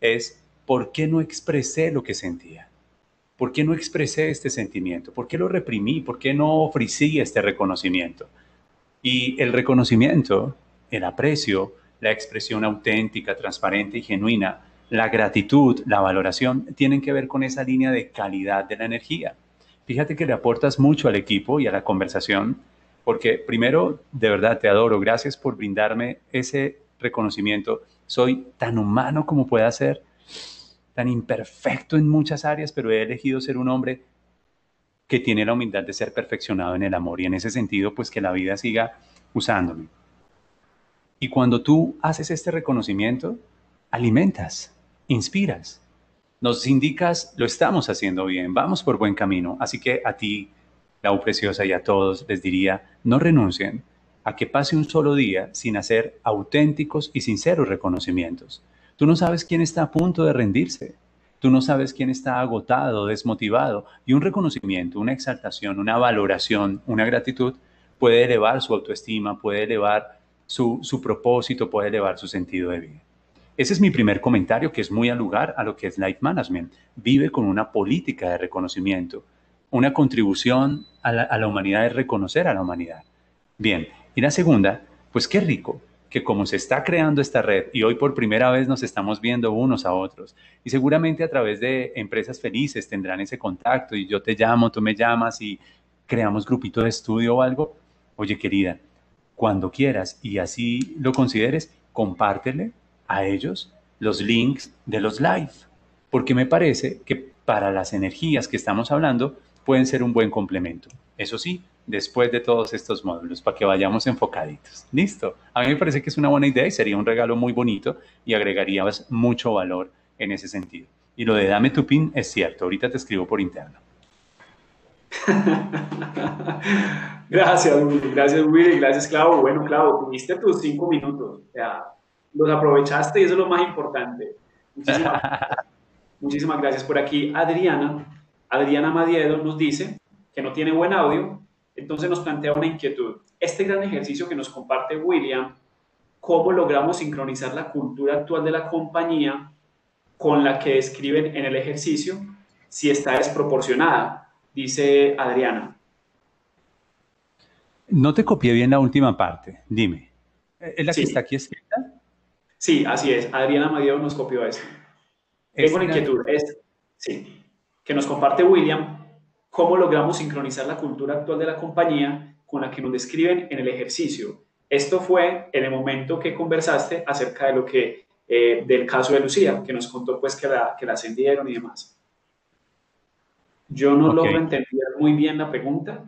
es ¿por qué no expresé lo que sentía? ¿Por qué no expresé este sentimiento? ¿Por qué lo reprimí? ¿Por qué no ofrecí este reconocimiento? Y el reconocimiento, el aprecio, la expresión auténtica, transparente y genuina la gratitud, la valoración, tienen que ver con esa línea de calidad de la energía. Fíjate que le aportas mucho al equipo y a la conversación, porque primero, de verdad, te adoro. Gracias por brindarme ese reconocimiento. Soy tan humano como pueda ser, tan imperfecto en muchas áreas, pero he elegido ser un hombre que tiene la humildad de ser perfeccionado en el amor y en ese sentido, pues que la vida siga usándome. Y cuando tú haces este reconocimiento, alimentas, inspiras, nos indicas, lo estamos haciendo bien, vamos por buen camino. Así que a ti, Preciosa y a todos les diría, no renuncien a que pase un solo día sin hacer auténticos y sinceros reconocimientos. Tú no sabes quién está a punto de rendirse. Tú no sabes quién está agotado, desmotivado. Y un reconocimiento, una exaltación, una valoración, una gratitud puede elevar su autoestima, puede elevar su, su propósito, puede elevar su sentido de vida. Ese es mi primer comentario, que es muy al lugar a lo que es Life Management. Vive con una política de reconocimiento. Una contribución a la, humanidad es reconocer a la humanidad. Bien, y la segunda, pues qué rico que como se está creando esta red y hoy por primera vez nos estamos viendo unos a otros y seguramente a través de empresas felices tendrán ese contacto y yo te llamo, tú me llamas y creamos grupito de estudio o algo. Oye querida, cuando quieras y así lo consideres, compártele a ellos los links de los live, porque me parece que para las energías que estamos hablando pueden ser un buen complemento. Eso sí, después de todos estos módulos, para que vayamos enfocaditos. Listo. A mí me parece que es una buena idea y sería un regalo muy bonito y agregarías mucho valor en ese sentido. Y lo de dame tu pin es cierto, ahorita te escribo por interno. (laughs) gracias. Gracias, Willy. Gracias, Clavo. Bueno, Clavo, tuviste tus cinco minutos. O sea, los aprovechaste y eso es lo más importante. Muchísimas, (laughs) muchísimas gracias por aquí. Adriana, Adriana Madiedo nos dice que no tiene buen audio, entonces nos plantea una inquietud. Este gran ejercicio que nos comparte William, ¿cómo logramos sincronizar la cultura actual de la compañía con la que describen en el ejercicio si está desproporcionada? Dice Adriana. No te copié bien la última parte, dime. ¿Es la que está aquí escrita? Sí, así es. Adriana Madeo nos copió eso. Tengo una inquietud. Es, sí, que nos comparte William, cómo logramos sincronizar la cultura actual de la compañía con la que nos describen en el ejercicio. Esto fue en el momento que conversaste acerca de lo que, eh, del caso de Lucía, que nos contó pues que la, que la ascendieron y demás. Yo no logro entender muy bien la pregunta.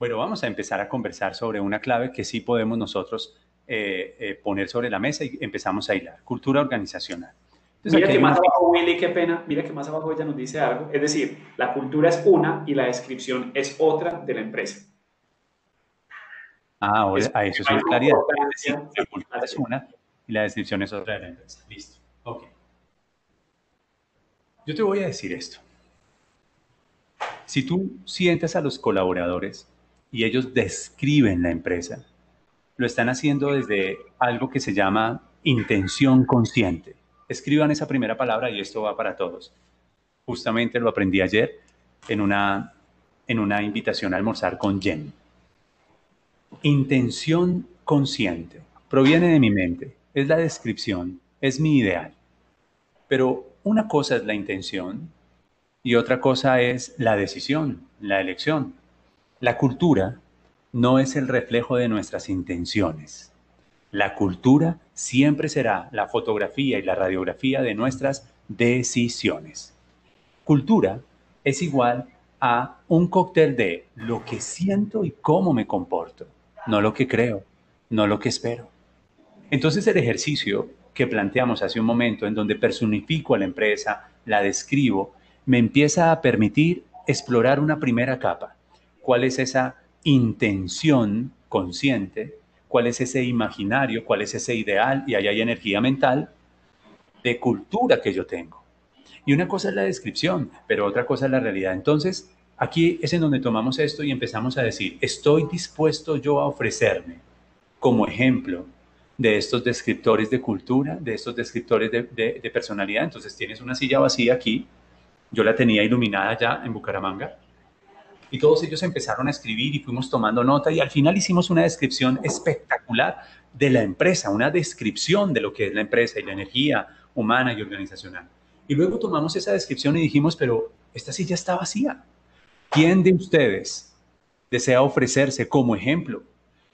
Bueno, vamos a empezar a conversar sobre una clave que sí podemos nosotros eh, eh, poner sobre la mesa y empezamos a hilar. Cultura organizacional. Mira que más abajo, Willy, qué pena, mira que más abajo ella nos dice algo. Es decir, la cultura es una y la descripción es otra de la empresa. Ah, ahora, a eso es claridad. la cultura es una y la descripción es otra de la empresa. Listo. Ok. Yo te voy a decir esto. Si tú sientes a los colaboradores y ellos describen la empresa, lo están haciendo desde algo que se llama intención consciente. Escriban esa primera palabra y esto va para todos. Justamente lo aprendí ayer en una, en una invitación a almorzar con Jen. Intención consciente. Proviene de mi mente. Es la descripción. Es mi ideal. Pero una cosa es la intención y otra cosa es la decisión, la elección. La cultura no es el reflejo de nuestras intenciones. La cultura siempre será la fotografía y la radiografía de nuestras decisiones. Cultura es igual a un cóctel de lo que siento y cómo me comporto, no lo que creo, no lo que espero. Entonces el ejercicio que planteamos hace un momento en donde personifico a la empresa, la describo, me empieza a permitir explorar una primera capa. ¿Cuál es esa intención consciente, cuál es ese imaginario, cuál es ese ideal, y ahí hay energía mental de cultura que yo tengo. Y una cosa es la descripción, pero otra cosa es la realidad. Entonces, aquí es en donde tomamos esto y empezamos a decir, estoy dispuesto yo a ofrecerme como ejemplo de estos descriptores de cultura, de estos descriptores de, de personalidad. Entonces tienes una silla vacía aquí, yo la tenía iluminada ya en Bucaramanga, y todos ellos empezaron a escribir y fuimos tomando nota y al final hicimos una descripción espectacular de la empresa, una descripción de lo que es la empresa y la energía humana y organizacional. Y luego tomamos esa descripción y dijimos, pero esta silla está vacía. ¿Quién de ustedes desea ofrecerse como ejemplo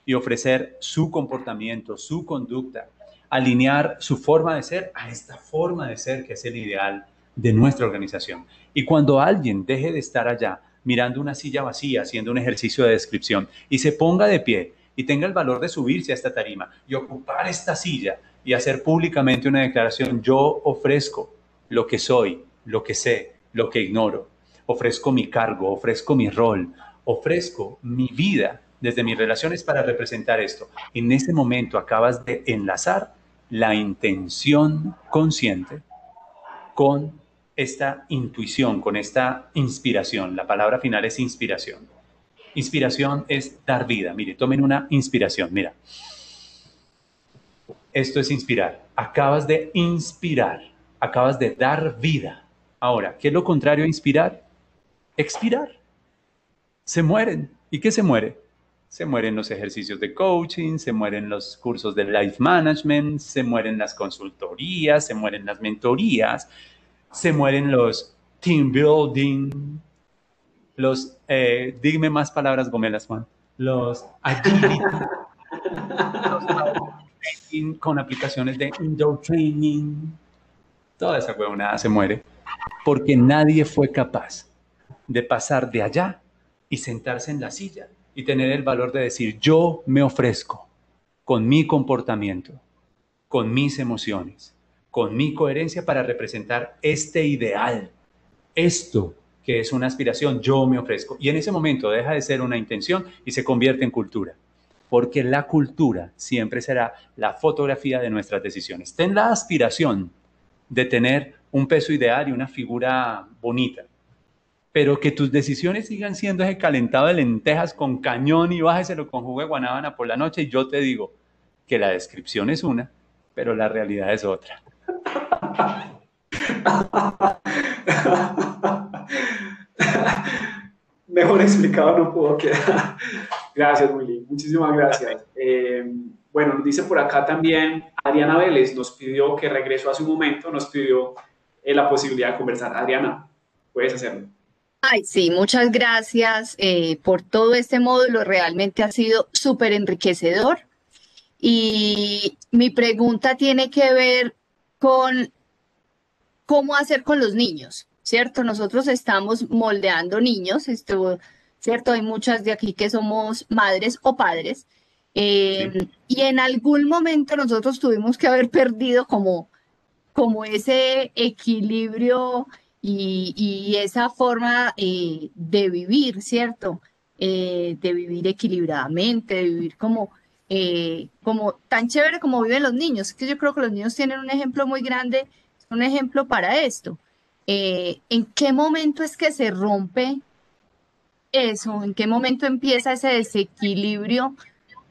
y ofrecer su comportamiento, su conducta, alinear su forma de ser a esta forma de ser que es el ideal de nuestra organización? Y cuando alguien deje de estar allá, mirando una silla vacía, haciendo un ejercicio de descripción, y se ponga de pie y tenga el valor de subirse a esta tarima y ocupar esta silla y hacer públicamente una declaración, yo ofrezco lo que soy, lo que sé, lo que ignoro, ofrezco mi cargo, ofrezco mi rol, ofrezco mi vida desde mis relaciones para representar esto. En ese momento acabas de enlazar la intención consciente con esta intuición, con esta inspiración. La palabra final es inspiración. Inspiración es dar vida. Mire, tomen una inspiración. Mira, esto es inspirar. Acabas de inspirar, acabas de dar vida. Ahora, ¿qué es lo contrario a inspirar? Expirar. Se mueren. ¿Y qué se muere? Se mueren los ejercicios de coaching, se mueren los cursos de life management, se mueren las consultorías, se mueren las mentorías, se mueren los team building, los, eh, dime más palabras, gomelas, Juan, los agility, (laughs) con aplicaciones de indoor training, toda esa huevonada se muere, porque nadie fue capaz de pasar de allá y sentarse en la silla y tener el valor de decir, yo me ofrezco con mi comportamiento, con mis emociones, con mi coherencia para representar este ideal, esto que es una aspiración, yo me ofrezco. Y en ese momento deja de ser una intención y se convierte en cultura. Porque la cultura siempre será la fotografía de nuestras decisiones. Ten la aspiración de tener un peso ideal y una figura bonita, pero que tus decisiones sigan siendo ese calentado de lentejas con cañón y bájeselo con jugo de guanábana por la noche y yo te digo que la descripción es una, pero la realidad es otra. Mejor explicado no puedo quedar. Gracias, Willy. Muchísimas gracias. Eh, bueno, dice por acá también Adriana Vélez, nos pidió que regresó hace un momento, nos pidió eh, la posibilidad de conversar. Adriana, puedes hacerlo. Ay, sí, muchas gracias eh, por todo este módulo. Realmente ha sido súper enriquecedor. Y mi pregunta tiene que ver con cómo hacer con los niños. ¿cierto? Nosotros estamos moldeando niños, esto, ¿cierto? Hay muchas de aquí que somos madres o padres. Em, y en algún momento nosotros tuvimos que haber (laughs) perdido como, como ese equilibrio y, esa forma eh, de vivir, ¿cierto? Eh, de vivir equilibradamente, de vivir como, eh, como tan chévere como viven los niños. Que yo creo que los niños tienen un ejemplo muy grande, un ejemplo para esto. Eh, ¿en qué momento es que se rompe eso? ¿En qué momento empieza ese desequilibrio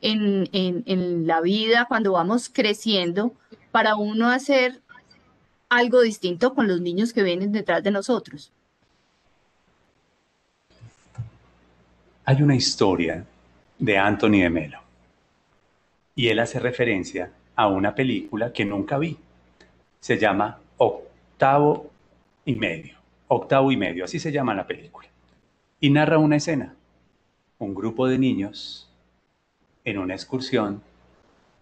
en, en, la vida cuando vamos creciendo para uno hacer algo distinto con los niños que vienen detrás de nosotros? Hay una historia de Anthony de Melo y él hace referencia a una película que nunca vi. Se llama Octavo y medio, octavo y medio, así se llama la película. Y narra una escena. Un grupo de niños en una excursión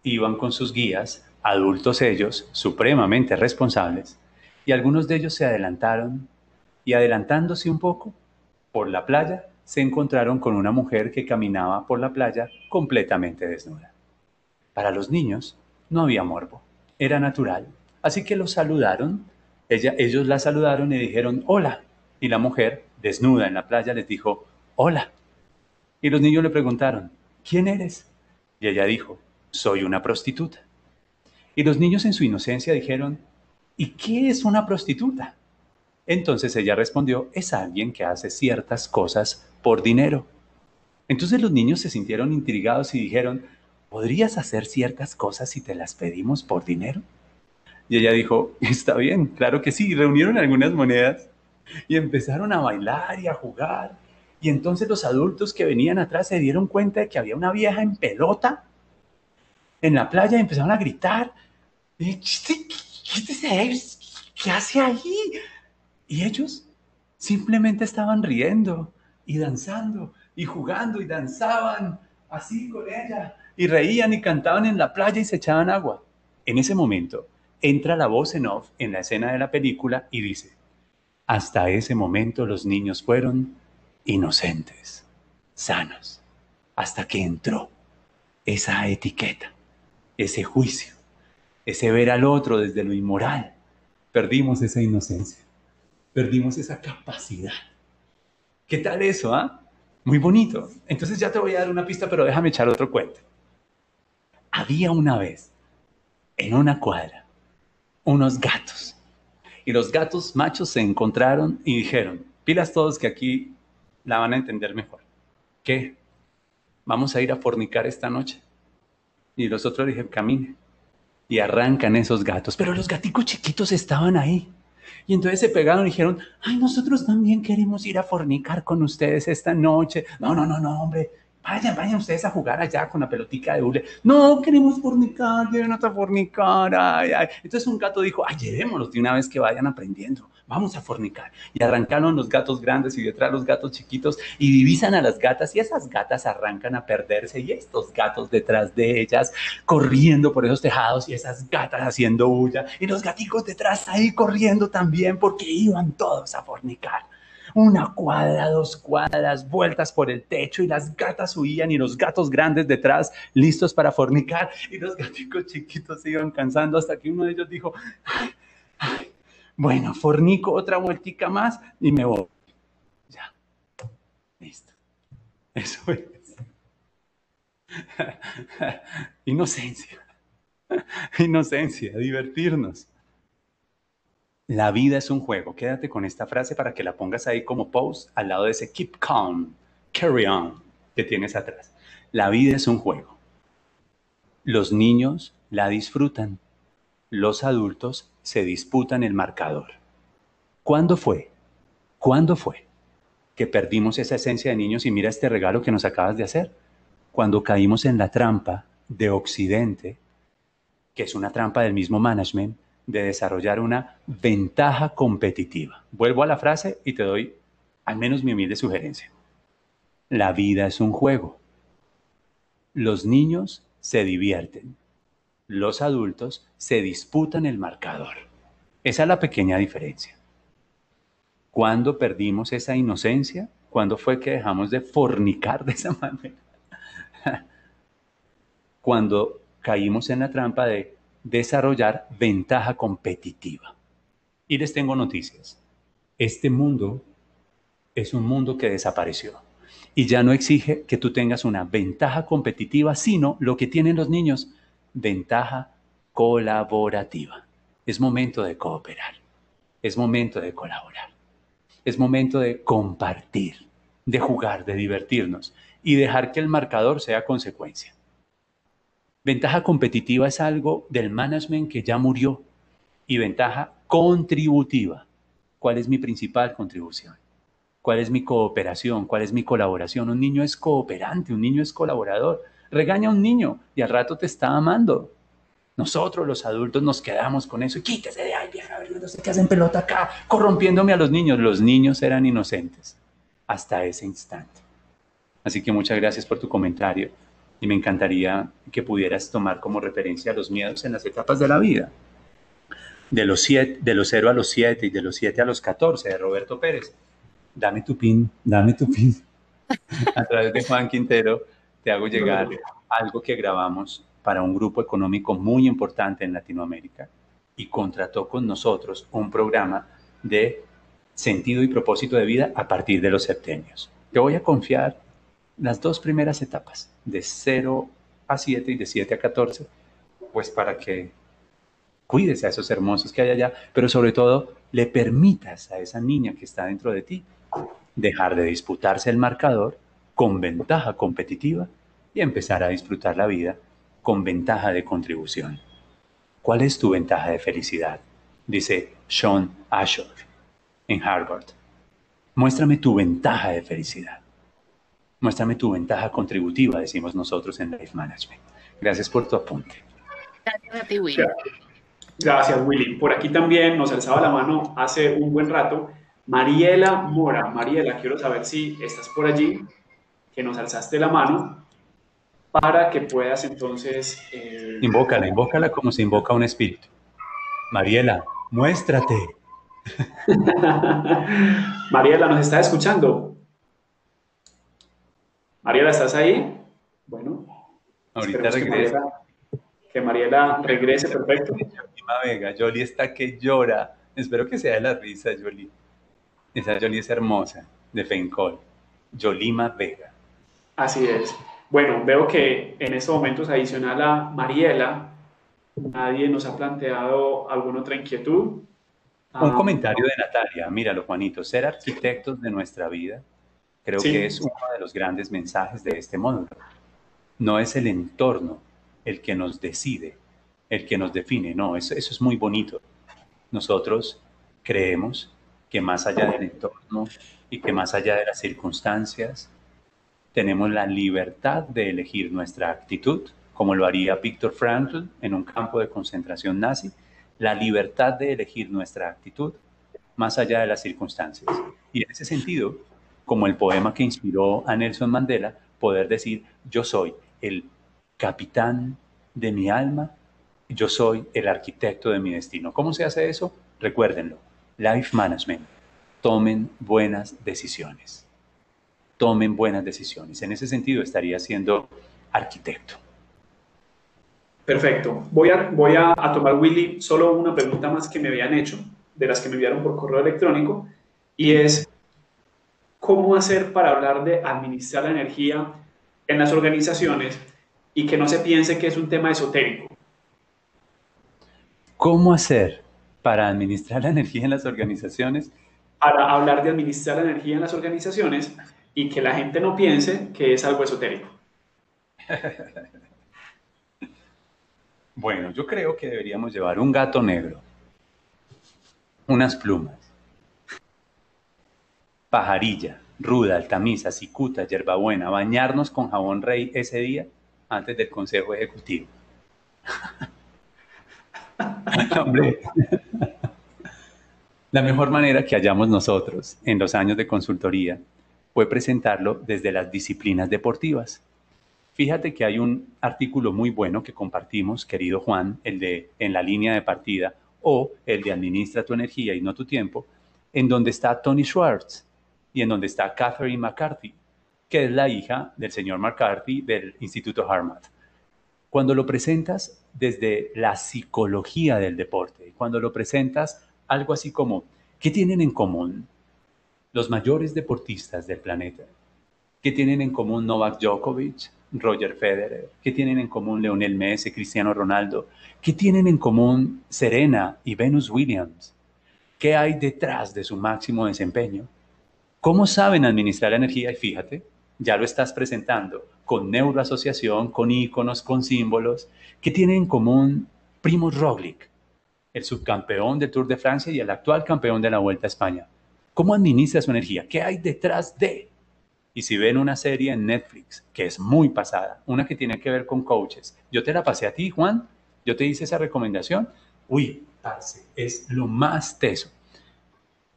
iban con sus guías, adultos ellos, supremamente responsables, y algunos de ellos se adelantaron y adelantándose un poco por la playa, se encontraron con una mujer que caminaba por la playa completamente desnuda. Para los niños no había morbo, era natural, así que los saludaron ellos la saludaron y dijeron, hola. Y la mujer, desnuda en la playa, les dijo, hola. Y los niños le preguntaron, ¿quién eres? Y ella dijo, soy una prostituta. Y los niños en su inocencia dijeron, ¿y qué es una prostituta? Entonces ella respondió, es alguien que hace ciertas cosas por dinero. Entonces los niños se sintieron intrigados y dijeron, ¿podrías hacer ciertas cosas si te las pedimos por dinero? Y ella dijo, (laughs) está bien, claro que sí. reunieron algunas monedas y empezaron a bailar y a jugar. Y entonces los adultos que venían atrás se dieron cuenta de que había una vieja en pelota en la playa y empezaron a gritar. ¿Qué, qué hace ahí? Y ellos simplemente estaban riendo y danzando y jugando y danzaban así con ella y reían y cantaban en la playa y se echaban agua. En ese momento, entra la voz en off en la escena de la película y dice, hasta ese momento los niños fueron inocentes, sanos, hasta que entró esa etiqueta, ese juicio, ese ver al otro desde lo inmoral. Perdimos esa inocencia, perdimos esa capacidad. ¿Qué tal eso, ah? Muy bonito. Entonces ya te voy a dar una pista, pero déjame echar otro cuento. Había una vez, en una cuadra, unos gatos. Y los gatos machos se encontraron y dijeron, pilas todos que aquí la van a entender mejor. ¿Qué? ¿Vamos a ir a fornicar esta noche? Y los otros dijeron, camine. Y arrancan esos gatos. Pero los gaticos chiquitos estaban ahí. Y entonces se pegaron y dijeron, ay, nosotros también queremos ir a fornicar con ustedes esta noche. No, no, no, no, hombre, Vayan, vayan ustedes a jugar allá con la pelotica de hule. No, queremos fornicar, quieren a fornicar. Ay, ay. Entonces un gato dijo, ay, llevémoslos de una vez que vayan aprendiendo. Vamos a fornicar. Y arrancaron los gatos grandes y detrás los gatos chiquitos y divisan a las gatas y esas gatas arrancan a perderse y estos gatos detrás de ellas corriendo por esos tejados y esas gatas haciendo bulla y los gaticos detrás ahí corriendo también porque iban todos a fornicar una cuadra, dos cuadras, vueltas por el techo y las gatas huían y los gatos grandes detrás listos para fornicar y los gaticos chiquitos se iban cansando hasta que uno de ellos dijo, bueno, fornico otra vueltica más y me voy. Ya, listo. Eso es. (laughs) Inocencia. Inocencia, divertirnos. La vida es un juego. Quédate con esta frase para que la pongas ahí como post al lado de ese keep calm, carry on que tienes atrás. La vida es un juego. Los niños la disfrutan. Los adultos se disputan el marcador. ¿Cuándo fue? ¿Cuándo fue que perdimos esa esencia de niños y mira este regalo que nos acabas de hacer? Cuando caímos en la trampa de Occidente, que es una trampa del mismo management, de desarrollar una ventaja competitiva. Vuelvo a la frase y te doy al menos mi humilde sugerencia. La vida es un juego. Los niños se divierten. Los adultos se disputan el marcador. Esa es la pequeña diferencia. ¿Cuándo perdimos esa inocencia? ¿Cuándo fue que dejamos de fornicar de esa (laughs) manera? Cuando caímos en la trampa de desarrollar ventaja competitiva. Y les tengo noticias. Este mundo es un mundo que desapareció y ya no exige que tú tengas una ventaja competitiva, sino lo que tienen los niños, ventaja colaborativa. Es momento de cooperar, es momento de colaborar, es momento de compartir, de jugar, de divertirnos y dejar que el marcador sea consecuencia. Ventaja competitiva es algo del management que ya murió y ventaja contributiva. ¿Cuál es mi principal contribución? ¿Cuál es mi cooperación? ¿Cuál es mi colaboración? Un niño es cooperante, un niño es colaborador. Regaña a un niño y al rato te está amando. Nosotros los adultos nos quedamos con eso. Quítese de ahí, vieja, no sé qué hacen pelota acá, corrompiéndome a los niños. Los niños eran inocentes hasta ese instante. Así que muchas gracias por tu comentario y me encantaría que pudieras tomar como referencia los miedos en las etapas de la vida. De los, siete, de los 0 a los 7 y de los 7 a los 14 de Roberto Pérez. Dame tu pin, dame tu pin. (laughs) A través de Juan Quintero te hago llegar algo que grabamos para un grupo económico muy importante en Latinoamérica y contrató con nosotros un programa de sentido y propósito de vida a partir de los septenios. Te voy a confiar las dos primeras etapas, de 0 a 7 y de 7 a 14, pues para que cuides a esos hermosos que hay allá, pero sobre todo le permitas a esa niña que está dentro de ti dejar de disputarse el marcador con ventaja competitiva y empezar a disfrutar la vida con ventaja de contribución. ¿Cuál es tu ventaja de felicidad? Dice Sean Asher en Harvard. Muéstrame tu ventaja de felicidad. Muéstrame tu ventaja contributiva, decimos nosotros en Life Management. Gracias por tu apunte. Gracias a ti, Willy. Gracias, Willy. Por aquí también nos alzaba la mano hace un buen rato Mariela Mora. Mariela, quiero saber si estás por allí, que nos alzaste la mano para que puedas entonces... Eh... Invócala, invócala como se invoca un espíritu. Mariela, muéstrate. (laughs) Mariela, ¿nos está escuchando? Mariela, ¿estás ahí? Bueno. Ahorita regresa. Que Mariela, regrese, perfecto. Vega, Jolie está que llora. Espero que sea de la risa, Jolie. Esa Jolie es hermosa, de Fencol. Yolima Vega. Así es. Bueno, veo que en estos momentos adicional a Mariela, nadie nos ha planteado alguna otra inquietud. Un ah, comentario de Natalia, míralo Juanito, ser arquitectos de nuestra vida creo que es uno de los grandes mensajes de este módulo. No es el entorno el que nos decide, el que nos define, no, eso, eso es muy bonito. Nosotros creemos que más allá del entorno y que más allá de las circunstancias, tenemos la libertad de elegir nuestra actitud, como lo haría Víctor Frankl en un campo de concentración nazi, la libertad de elegir nuestra actitud más allá de las circunstancias. Y en ese sentido, como el poema que inspiró a Nelson Mandela, poder decir, yo soy el capitán de mi alma, yo soy el arquitecto de mi destino. ¿Cómo se hace eso? Recuérdenlo, life management. Tomen buenas decisiones tomen buenas decisiones. En ese sentido estaría siendo arquitecto. Perfecto. Voy a, voy a, tomar, Willy, solo una pregunta más que me habían hecho, de las que me enviaron por correo electrónico, y es, ¿cómo hacer para hablar de administrar la energía en las organizaciones y que no se piense que es un tema esotérico? ¿Cómo hacer para administrar la energía en las organizaciones? Para hablar de administrar la energía en las organizaciones y que la gente no piense que es algo esotérico. (laughs) Bueno, yo creo que deberíamos llevar un gato negro, unas plumas, pajarilla, ruda, altamisa, cicuta, hierbabuena, bañarnos con jabón rey ese día antes del consejo ejecutivo. (laughs) La mejor manera que hayamos nosotros en los años de consultoría fue presentarlo desde las disciplinas deportivas. Fíjate que hay un artículo muy bueno que compartimos, querido Juan, el de En la línea de partida o el de Administra tu energía y no tu tiempo, en donde está Tony Schwartz y en donde está Catherine McCarthy, que es la hija del señor McCarthy del Instituto Harvard. Cuando lo presentas desde la psicología del deporte, cuando lo presentas algo así como, ¿qué tienen en común los mayores deportistas del planeta. ¿Qué tienen en común Novak Djokovic, Roger Federer? ¿Qué tienen en común Leonel Messi, Cristiano Ronaldo? ¿Qué tienen en común Serena y Venus Williams? ¿Qué hay detrás de su máximo desempeño? ¿Cómo saben administrar la energía? Y fíjate, ya lo estás presentando con neuroasociación, con iconos, con símbolos. ¿Qué tienen en común Primo Roglic, el subcampeón del Tour de Francia y el actual campeón de la Vuelta a España? ¿Cómo administra su energía? ¿Qué hay detrás de? Y si ven una serie en Netflix que es muy pasada, una que tiene que ver con coaches, yo te la pasé a ti, Juan, yo te hice esa recomendación, uy, es lo más teso.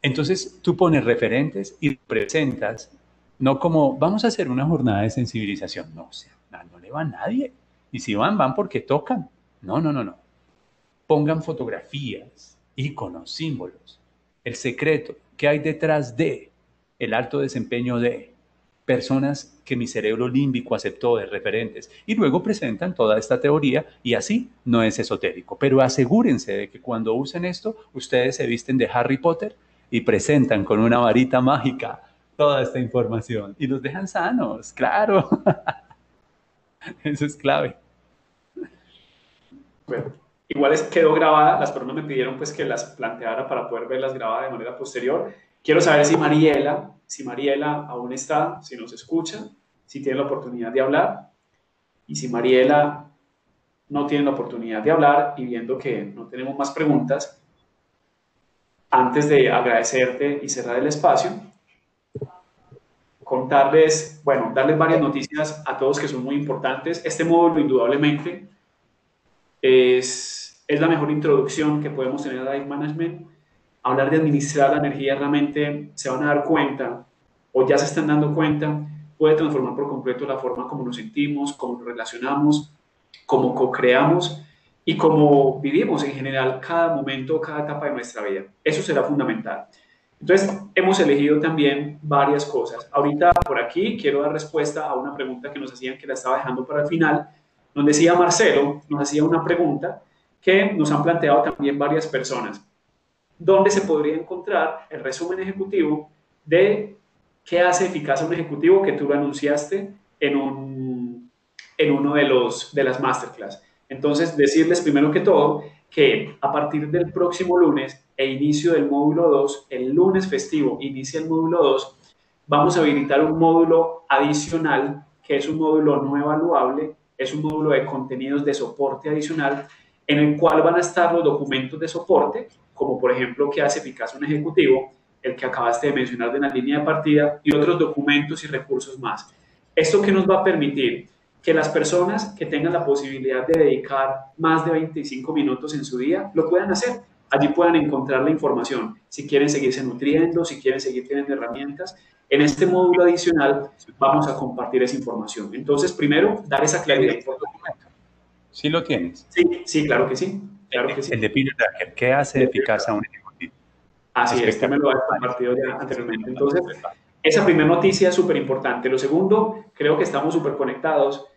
Entonces tú pones referentes y presentas, no como vamos a hacer una jornada de sensibilización, no, o sea, no le va a nadie. Y si van, van porque tocan. No, no, no, no. Pongan fotografías, iconos, símbolos. El secreto ¿Qué hay detrás de el alto desempeño de personas que mi cerebro límbico aceptó de referentes? Y luego presentan toda esta teoría y así no es esotérico. Pero asegúrense de que cuando usen esto, ustedes se visten de Harry Potter y presentan con una varita mágica toda esta información y los dejan sanos, claro. (laughs) Eso es clave. Bueno. Igual quedó grabada, las personas me pidieron pues que las planteara para poder verlas grabadas de manera posterior. Quiero saber si Mariela, si Mariela aún está, si nos escucha, si tiene la oportunidad de hablar. Y si Mariela no tiene la oportunidad de hablar y viendo que no tenemos más preguntas, antes de agradecerte y cerrar el espacio, contarles, bueno, darles varias noticias a todos que son muy importantes. Este módulo indudablemente es, es la mejor introducción que podemos tener a Life Management. Hablar de administrar la energía realmente se van a dar cuenta o ya se están dando cuenta, puede transformar por completo la forma como nos sentimos, cómo nos relacionamos, cómo co-creamos y cómo vivimos en general cada momento, cada etapa de nuestra vida. Eso será fundamental. Entonces, hemos elegido también varias cosas. Ahorita por aquí quiero dar respuesta a una pregunta que nos hacían que la estaba dejando para el final, nos decía Marcelo, nos hacía una pregunta que nos han planteado también varias personas. ¿Dónde se podría encontrar el resumen ejecutivo de ¿qué hace eficaz a un ejecutivo? Que tú lo anunciaste en, un, en uno de, los, de las masterclass. Entonces, decirles primero que todo que a partir del próximo lunes e inicio del módulo 2, el lunes festivo inicia el módulo 2, vamos a habilitar un módulo adicional que es un módulo no evaluable, es un módulo de contenidos de soporte adicional en el cual van a estar los documentos de soporte, como por ejemplo qué hace eficaz un ejecutivo, el que acabaste de mencionar de la línea de partida, y otros documentos y recursos más. ¿Esto qué nos va a permitir? Que las personas que tengan la posibilidad de dedicar más de 25 minutos en su día lo puedan hacer. Allí puedan encontrar la información. Si quieren seguirse nutriendo, si quieren seguir teniendo herramientas, en este módulo adicional vamos a compartir esa información. Entonces, primero, dar esa claridad. ¿Sí lo tienes? Sí, sí, claro que sí. Claro que sí. El de Peter Drucker, ¿qué hace eficaz a un ejecutivo? Así es, este me lo ha compartido ya anteriormente. Entonces, esa primera noticia es súper importante. Lo segundo, creo que estamos súper conectados.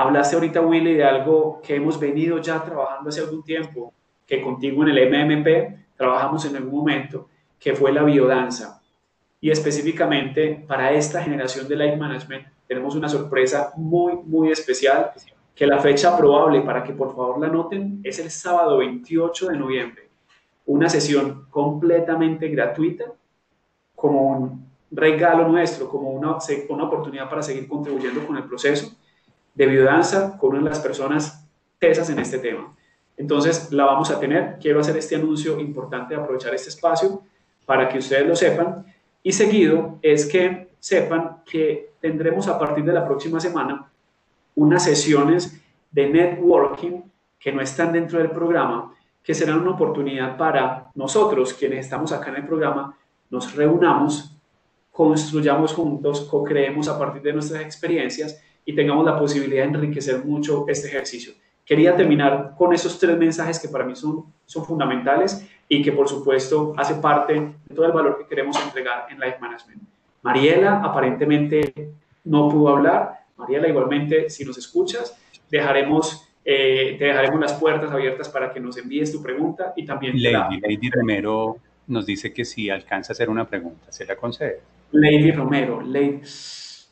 Hablaste ahorita, Willy, de algo que hemos venido ya trabajando hace algún tiempo, que contigo en el MMP trabajamos en algún momento, que fue la biodanza y específicamente para esta generación de Life Management tenemos una sorpresa muy, muy especial que la fecha probable para que por favor la noten es el sábado 28 de noviembre. Una sesión completamente gratuita como un regalo nuestro, como una, una oportunidad para seguir contribuyendo con el proceso de biodanza con una de las personas tesas en este tema. Entonces la vamos a tener. Quiero hacer este anuncio importante, aprovechar este espacio para que ustedes lo sepan y seguido es que sepan que tendremos a partir de la próxima semana unas sesiones de networking que no están dentro del programa, que serán una oportunidad para nosotros, quienes estamos acá en el programa, nos reunamos, construyamos juntos, co-creemos a partir de nuestras experiencias y tengamos la posibilidad de enriquecer mucho este ejercicio. Quería terminar con esos tres mensajes que para mí son, son fundamentales y que por supuesto hace parte de todo el valor que queremos entregar en Life Management. Mariela aparentemente no pudo hablar. Mariela, igualmente, si nos escuchas, dejaremos, eh, te dejaremos las puertas abiertas para que nos envíes tu pregunta y también... Lady, Lady Romero nos dice que si alcanza a hacer una pregunta, ¿se la concede? Lady Romero, Lady...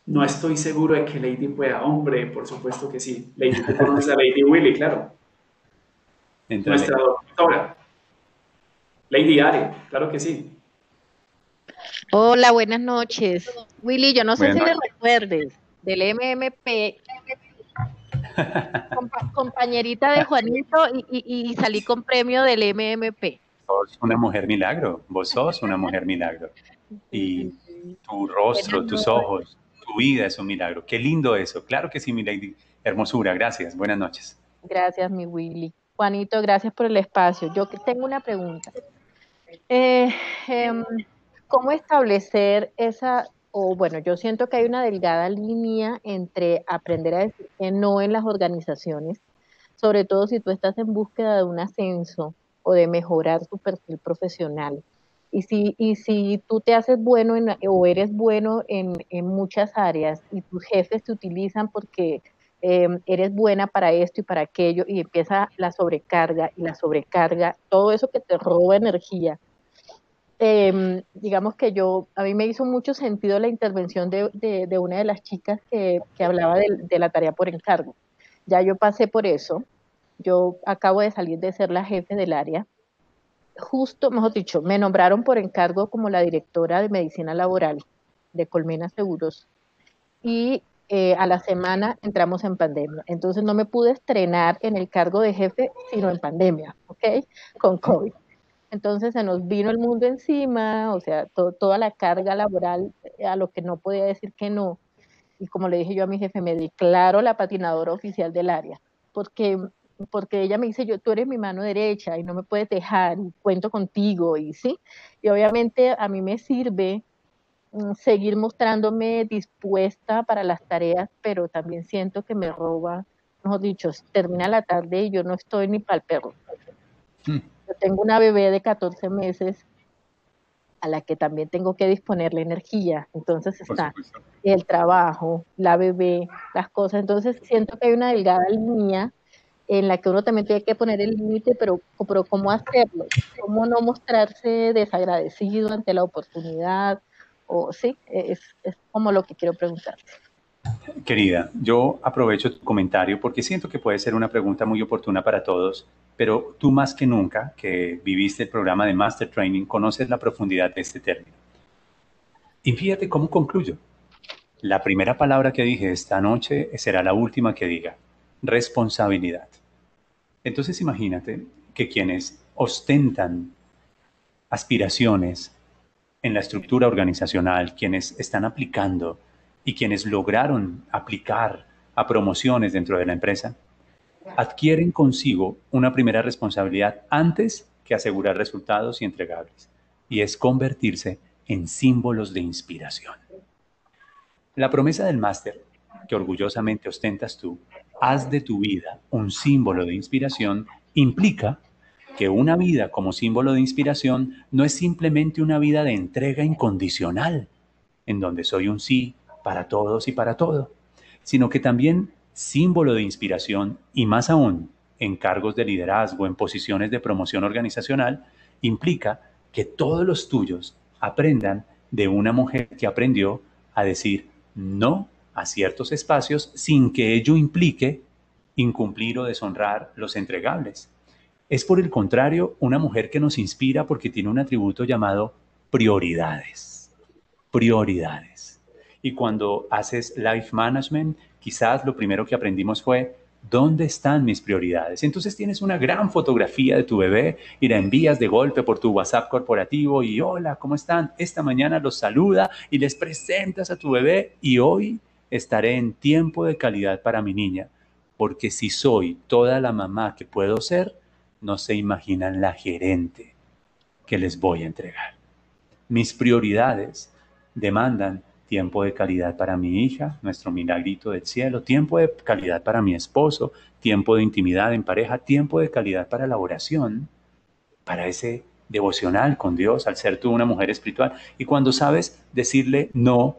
No estoy seguro de que Lady pueda. Hombre, por supuesto que sí. Lady, tú conoces a Lady Willy, claro. Nuestra doctora. Lady Are, claro que sí. Hola, buenas noches. Willy, yo no sé si le recuerdes del MMP, compañerita de Juanito y, salí con premio del MMP. Sos una mujer milagro, vos sos una mujer milagro. Y tu rostro, tus ojos, tu vida es un milagro. Qué lindo eso. Claro que sí, mi lady. Hermosura, gracias. Buenas noches. Gracias, mi Willy. Juanito, gracias por el espacio. Yo tengo una pregunta. Eh, em, ¿Cómo establecer esa, o bueno, yo siento que hay una delgada línea entre aprender a decir que no en las organizaciones, sobre todo si tú estás en búsqueda de un ascenso o de mejorar tu perfil profesional. Y si, y si tú te haces bueno o eres bueno en, en muchas áreas y tus jefes te utilizan porque Em, eres buena para esto y para aquello, y empieza la sobrecarga y la sobrecarga, todo eso que te roba energía. Em, digamos que yo, a mí me hizo mucho sentido la intervención de, de, una de las chicas que, que hablaba de, de, la tarea por encargo. Ya yo pasé por eso, yo acabo de salir de ser la jefe del área. Justo, mejor dicho, me nombraron por encargo como la directora de medicina laboral de Colmena Seguros. Y eh, a la semana entramos en pandemia. Entonces no me pude estrenar en el cargo de jefe, sino en pandemia, ¿ok? Con COVID. Entonces se nos vino el mundo encima, o sea, toda la carga laboral eh, a lo que no podía decir que no. Y como le dije yo a mi jefe, me declaro la patinadora oficial del área, porque, porque ella me dice, yo, tú eres mi mano derecha y no me puedes dejar, y cuento contigo, y sí. Y obviamente a mí me sirve Mm, seguir mostrándome dispuesta para las tareas, pero también siento que me roba, mejor dicho, termina la tarde y yo no estoy ni para el perro. Hmm. Yo tengo una bebé de 14 meses a la que también tengo que disponerle energía. Entonces está el trabajo, la bebé, las cosas. Entonces siento que hay una delgada línea en la que uno también tiene que poner el límite, pero, pero ¿cómo hacerlo? ¿Cómo no mostrarse desagradecido ante la oportunidad? o sí, es, es como lo que quiero preguntar. Querida, yo aprovecho tu comentario porque siento que puede ser una pregunta muy oportuna para todos, pero tú más que nunca, que viviste el programa de Master Training, conoces la profundidad de este término. Y fíjate cómo concluyo. La primera palabra que dije esta noche será la última que diga, responsabilidad. Entonces imagínate que quienes ostentan aspiraciones en la estructura organizacional, quienes están aplicando y quienes lograron aplicar a promociones dentro de la empresa, adquieren consigo una primera responsabilidad antes que asegurar resultados y entregables, y es convertirse en símbolos de inspiración. La promesa del máster, que orgullosamente ostentas tú, haz de tu vida un símbolo de inspiración, implica que una vida como símbolo de inspiración no es simplemente una vida de entrega incondicional, en donde soy un sí para todos y para todo, sino que también símbolo de inspiración y más aún en cargos de liderazgo, en posiciones de promoción organizacional, implica que todos los tuyos aprendan de una mujer que aprendió a decir no a ciertos espacios sin que ello implique incumplir o deshonrar los entregables. Es por el contrario una mujer que nos inspira porque tiene un atributo llamado prioridades. Prioridades. Y cuando haces life management, quizás lo primero que aprendimos fue, ¿dónde están mis prioridades? Entonces tienes una gran fotografía de tu bebé y la envías de golpe por tu WhatsApp corporativo y hola, ¿cómo están? Esta mañana los saluda y les presentas a tu bebé y hoy estaré en tiempo de calidad para mi niña, porque si soy toda la mamá que puedo ser, no se imaginan la gerente que les voy a entregar. Mis prioridades demandan tiempo de calidad para mi hija, nuestro milagrito del cielo, tiempo de calidad para mi esposo, tiempo de intimidad en pareja, tiempo de calidad para la oración, para ese devocional con Dios, al ser tú una mujer espiritual. Y cuando sabes decirle no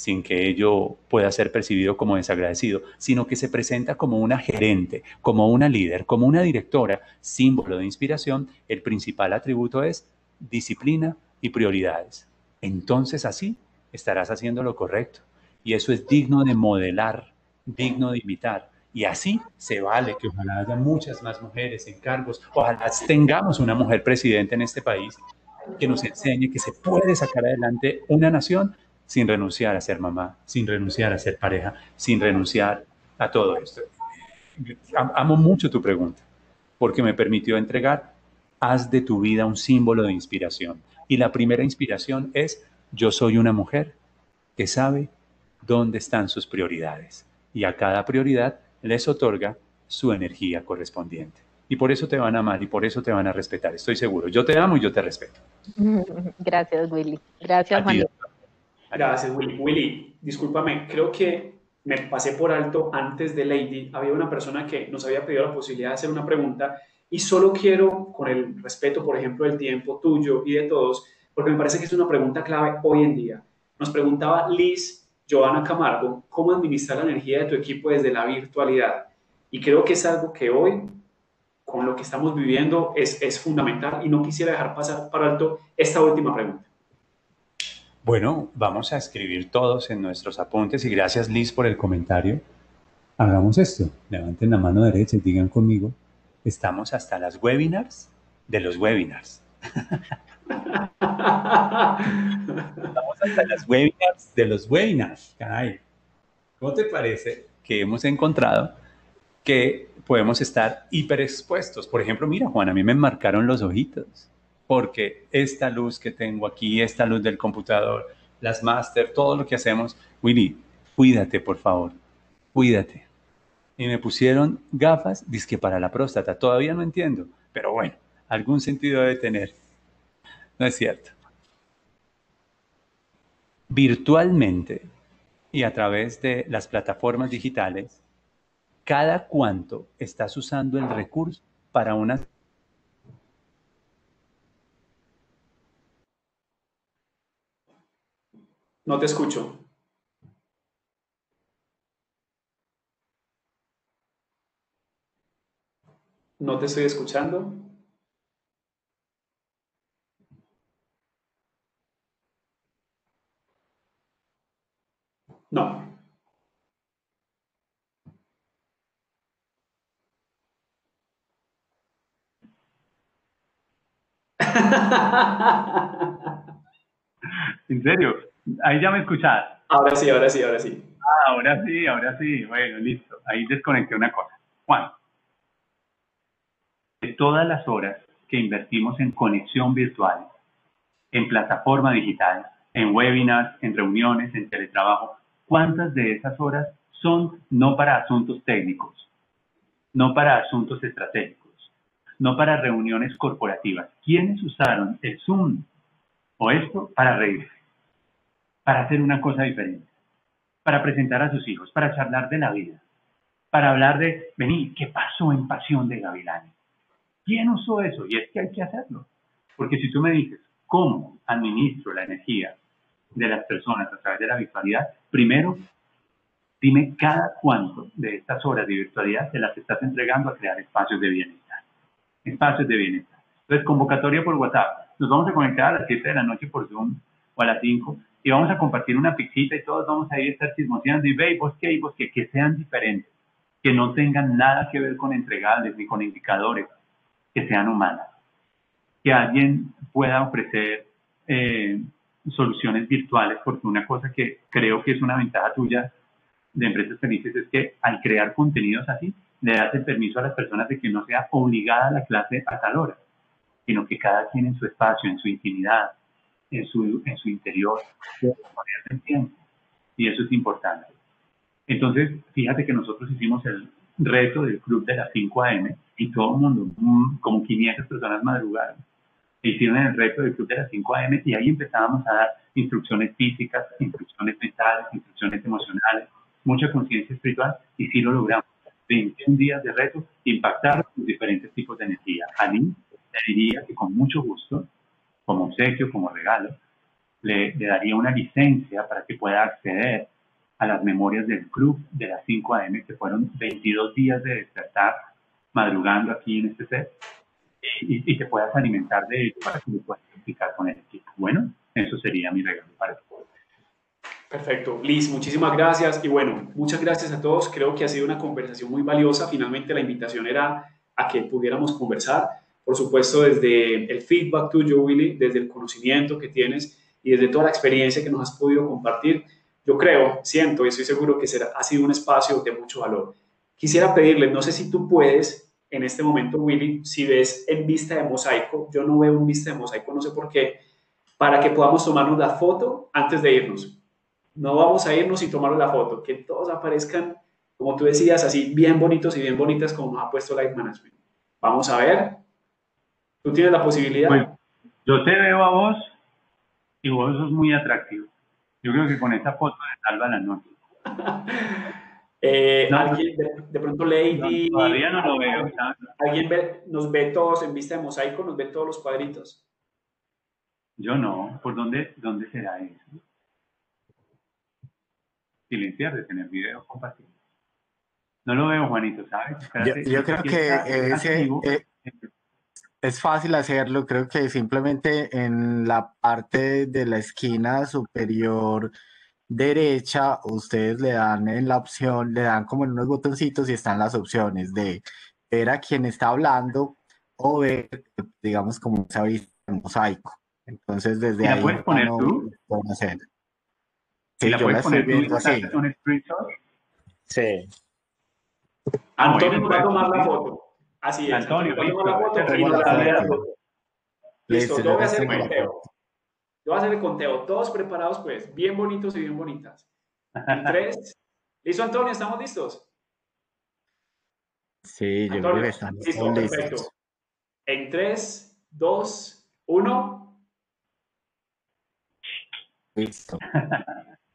sin que ello pueda ser percibido como desagradecido, sino que se presenta como una gerente, como una líder, como una directora, símbolo de inspiración, el principal atributo es disciplina y prioridades. Entonces así estarás haciendo lo correcto. Y eso es digno de modelar, digno de imitar. Y así se vale que ojalá haya muchas más mujeres en cargos, ojalá tengamos una mujer presidente en este país que nos enseñe que se puede sacar adelante una nación sin renunciar a ser mamá, sin renunciar a ser pareja, sin renunciar a todo esto. Amo mucho tu pregunta, porque me permitió entregar, haz de tu vida un símbolo de inspiración. Y la primera inspiración es, yo soy una mujer que sabe dónde están sus prioridades. Y a cada prioridad les otorga su energía correspondiente. Y por eso te van a amar y por eso te van a respetar, estoy seguro. Yo te amo y yo te respeto. (laughs) Gracias, Willy. Gracias, Juanito. Gracias, Willy. Willy, discúlpame, creo que me pasé por alto antes de Lady. Había una persona que nos había pedido la posibilidad de hacer una pregunta y solo quiero, con el respeto, por ejemplo, del tiempo tuyo y de todos, porque me parece que es una pregunta clave hoy en día. Nos preguntaba Liz Joana Camargo, ¿cómo administrar la energía de tu equipo desde la virtualidad? Y creo que es algo que hoy, con lo que estamos viviendo, es, es fundamental y no quisiera dejar pasar por alto esta última pregunta. Bueno, vamos a escribir todos en nuestros apuntes y gracias Liz por el comentario. Hagamos esto, levanten la mano derecha y digan conmigo, estamos hasta las webinars de los webinars. estamos hasta las webinars de los webinars. ¿Cómo te parece que hemos encontrado que podemos estar hiperexpuestos? Por ejemplo, mira Juan, a mí me marcaron los ojitos porque esta luz que tengo aquí, esta luz del computador, las máster, todo lo que hacemos, Willy, cuídate, por favor, cuídate. Y me pusieron gafas, que para la próstata, todavía no entiendo, pero bueno, algún sentido debe tener. No es cierto. Virtualmente y a través de las plataformas digitales, cada cuánto estás usando el recurso para una No te escucho. No te estoy escuchando. No. ¿En serio? Ahí ya me escuchas. Ahora sí, ahora sí, ahora sí. Ah, ahora sí, ahora sí. Bueno, listo. Ahí desconecté una cosa. Juan, de todas las horas que invertimos en conexión virtual, en plataforma digital, en webinars, en reuniones, en teletrabajo, ¿cuántas de esas horas son no para asuntos técnicos, no para asuntos estratégicos, no para reuniones corporativas? ¿Quiénes usaron el Zoom o esto para reírse, para hacer una cosa diferente, para presentar a sus hijos, para charlar de la vida, para hablar de, vení, ¿qué pasó en Pasión de Gavilanes? ¿Quién usó eso? Y es que hay que hacerlo. Porque si tú me dices, ¿cómo administro la energía de las personas a través de la virtualidad? Primero, dime cada cuánto de estas horas de virtualidad te las estás entregando a crear espacios de bienestar. Espacios de bienestar. Entonces, convocatoria por WhatsApp. Nos vamos a conectar a las 7 de la noche por Zoom o a las 5 y vamos a compartir una pixita y todos vamos a ir a estar chismoseando y ve, vos qué, vos qué, que sean diferentes, que no tengan nada que ver con entregables ni con indicadores, que sean humanas. Que alguien pueda ofrecer eh, soluciones virtuales, porque una cosa que creo que es una ventaja tuya de Empresas Felices es que al crear contenidos así, le das el permiso a las personas de que no sea obligada la clase a tal hora, sino que cada quien en su espacio, en su intimidad, en su, en su interior, tiempo. Y eso es importante. Entonces, fíjate que nosotros hicimos el reto del club de las 5 a.m. y todo el mundo, mm, como 500 personas madrugaron hicieron el reto del Club de las 5 AM y ahí empezábamos a dar instrucciones físicas, instrucciones mentales, instrucciones emocionales, mucha conciencia espiritual y sí lo logramos. 21 días de reto, impactar los diferentes tipos de energía. A mí le diría que con mucho gusto, como obsequio, como regalo, le, le daría una licencia para que pueda acceder a las memorias del club de las 5 AM, que fueron 22 días de despertar madrugando aquí en este set y, te puedas alimentar de ello para que lo puedas explicar con el equipo. Bueno, eso sería mi regalo para ti. Perfecto. Liz, muchísimas gracias. Y bueno, muchas gracias a todos. Creo que ha sido una conversación muy valiosa. Finalmente la invitación era a que pudiéramos conversar. Por supuesto, desde el feedback tuyo, Willy, desde el conocimiento que tienes y desde toda la experiencia que nos has podido compartir. Yo creo, siento y estoy seguro que será, ha sido un espacio de mucho valor. Quisiera pedirle, no sé si tú puedes en este momento, Willy, si ves en vista de mosaico, yo no veo en vista de mosaico, no sé por qué, para que podamos tomarnos la foto antes de irnos. No vamos a irnos y tomarnos la foto, que todos aparezcan, como tú decías, así bien bonitos y bien bonitas como nos ha puesto Life Management. Vamos a ver. Tú tienes la posibilidad. yo te veo a vos y vos sos muy atractivo. Yo creo que con esta foto de salva la noche. (laughs) Eh, alguien, de, pronto Lady. todavía no lo veo. ¿Alguien nos ve todos en vista de mosaico? ¿Nos ve todos los cuadritos? Yo no. ¿Por dónde, dónde será eso? Silenciar, de tener video compartido. No lo veo, Juanito, ¿sabes? yo, creo que ese, eh, es fácil hacerlo. Creo que simplemente en la parte de la esquina superior derecha, ustedes le dan en la opción, le dan como en unos botoncitos y están las opciones de ver a quien está hablando o ver, digamos, como se ha visto en mosaico. Entonces, desde ahí. ¿La puedes poner tú? hacer. Sí, ¿La yo puedes poner viendo así. Sí. Antonio nos va a tomar la foto. Así es. Antonio, Antonio la foto y nos la foto. Listo, yo voy a hacer el conteo. Yo voy a hacer el conteo. Todos preparados, pues, bien bonitos y bien bonitas. (laughs) En tres. ¿Listo, Antonio? ¿Estamos listos? Sí, yo creo que estamos listo, perfecto. En tres, dos, uno. Listo.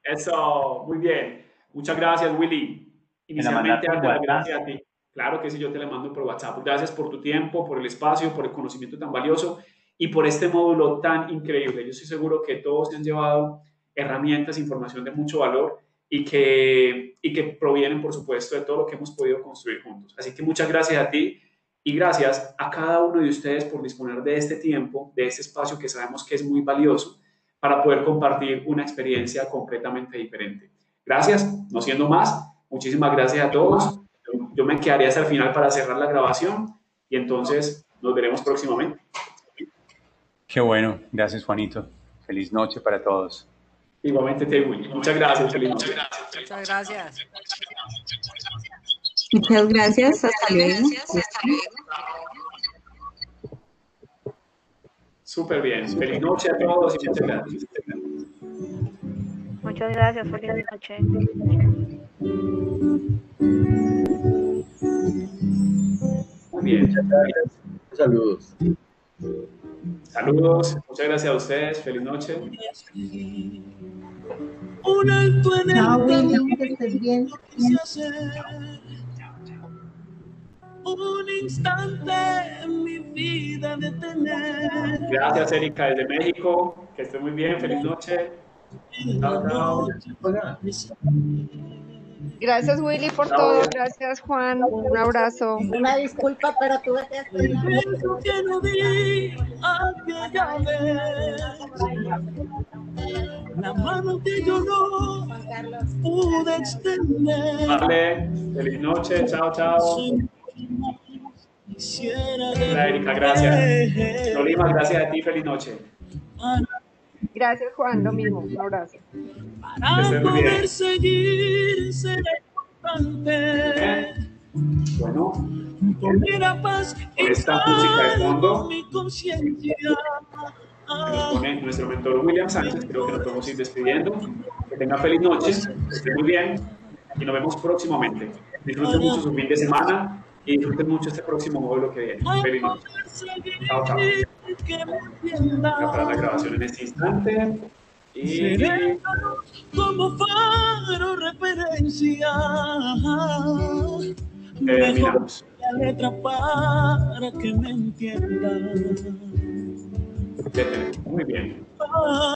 Eso, muy bien. Muchas gracias, Willy. Inicialmente, gracias a ti. Claro que sí, yo te la mando por WhatsApp. Gracias por tu tiempo, por el espacio, por el conocimiento tan valioso y por este módulo tan increíble. Yo estoy seguro que todos se han llevado herramientas, información de mucho valor y que, y que provienen, por supuesto, de todo lo que hemos podido construir juntos. Así que muchas gracias a ti y gracias a cada uno de ustedes por disponer de este tiempo, de este espacio que sabemos que es muy valioso para poder compartir una experiencia completamente diferente. Gracias, no siendo más, muchísimas gracias a todos. Yo me quedaría hasta el final para cerrar la grabación y entonces nos veremos próximamente. Qué bueno, gracias Juanito. Feliz noche para todos. Igualmente, Tewi. Muchas gracias. Feliz noche. Muchas gracias. Muchas gracias. Hasta luego. Súper bien. Feliz noche a todos y muchas gracias. Muchas gracias. Feliz noche. Muy bien. Saludos. Saludos, muchas gracias a ustedes, feliz noche. Un alto en el que estés bien. Un instante en mi vida de tener. Gracias, Erika, desde México. Que esté muy bien, feliz noche. Gracias Willy por todo, gracias Juan, un abrazo. Una disculpa, pero tuve que La mano que yo no pude extender. Vale, feliz noche, chao, chao. Hola Erika, gracias. Tolima, gracias a ti, feliz noche. Gracias Juan, lo mismo, un abrazo. Para poder seguir será importante. Bueno, con paz con esta música de fondo, mi conciencia. nos pone nuestro mentor William Sánchez. Creo que nos podemos ir despidiendo. Que tengan feliz noche, que estén muy bien y nos vemos próximamente. Disfruten mucho su fin de semana y disfruten mucho este próximo módulo que viene. Feliz noche. Chao, chao. Voy a parar la grabación en este instante. Y como faro referencia. terminamos. La letra para que me entiendan. Muy bien.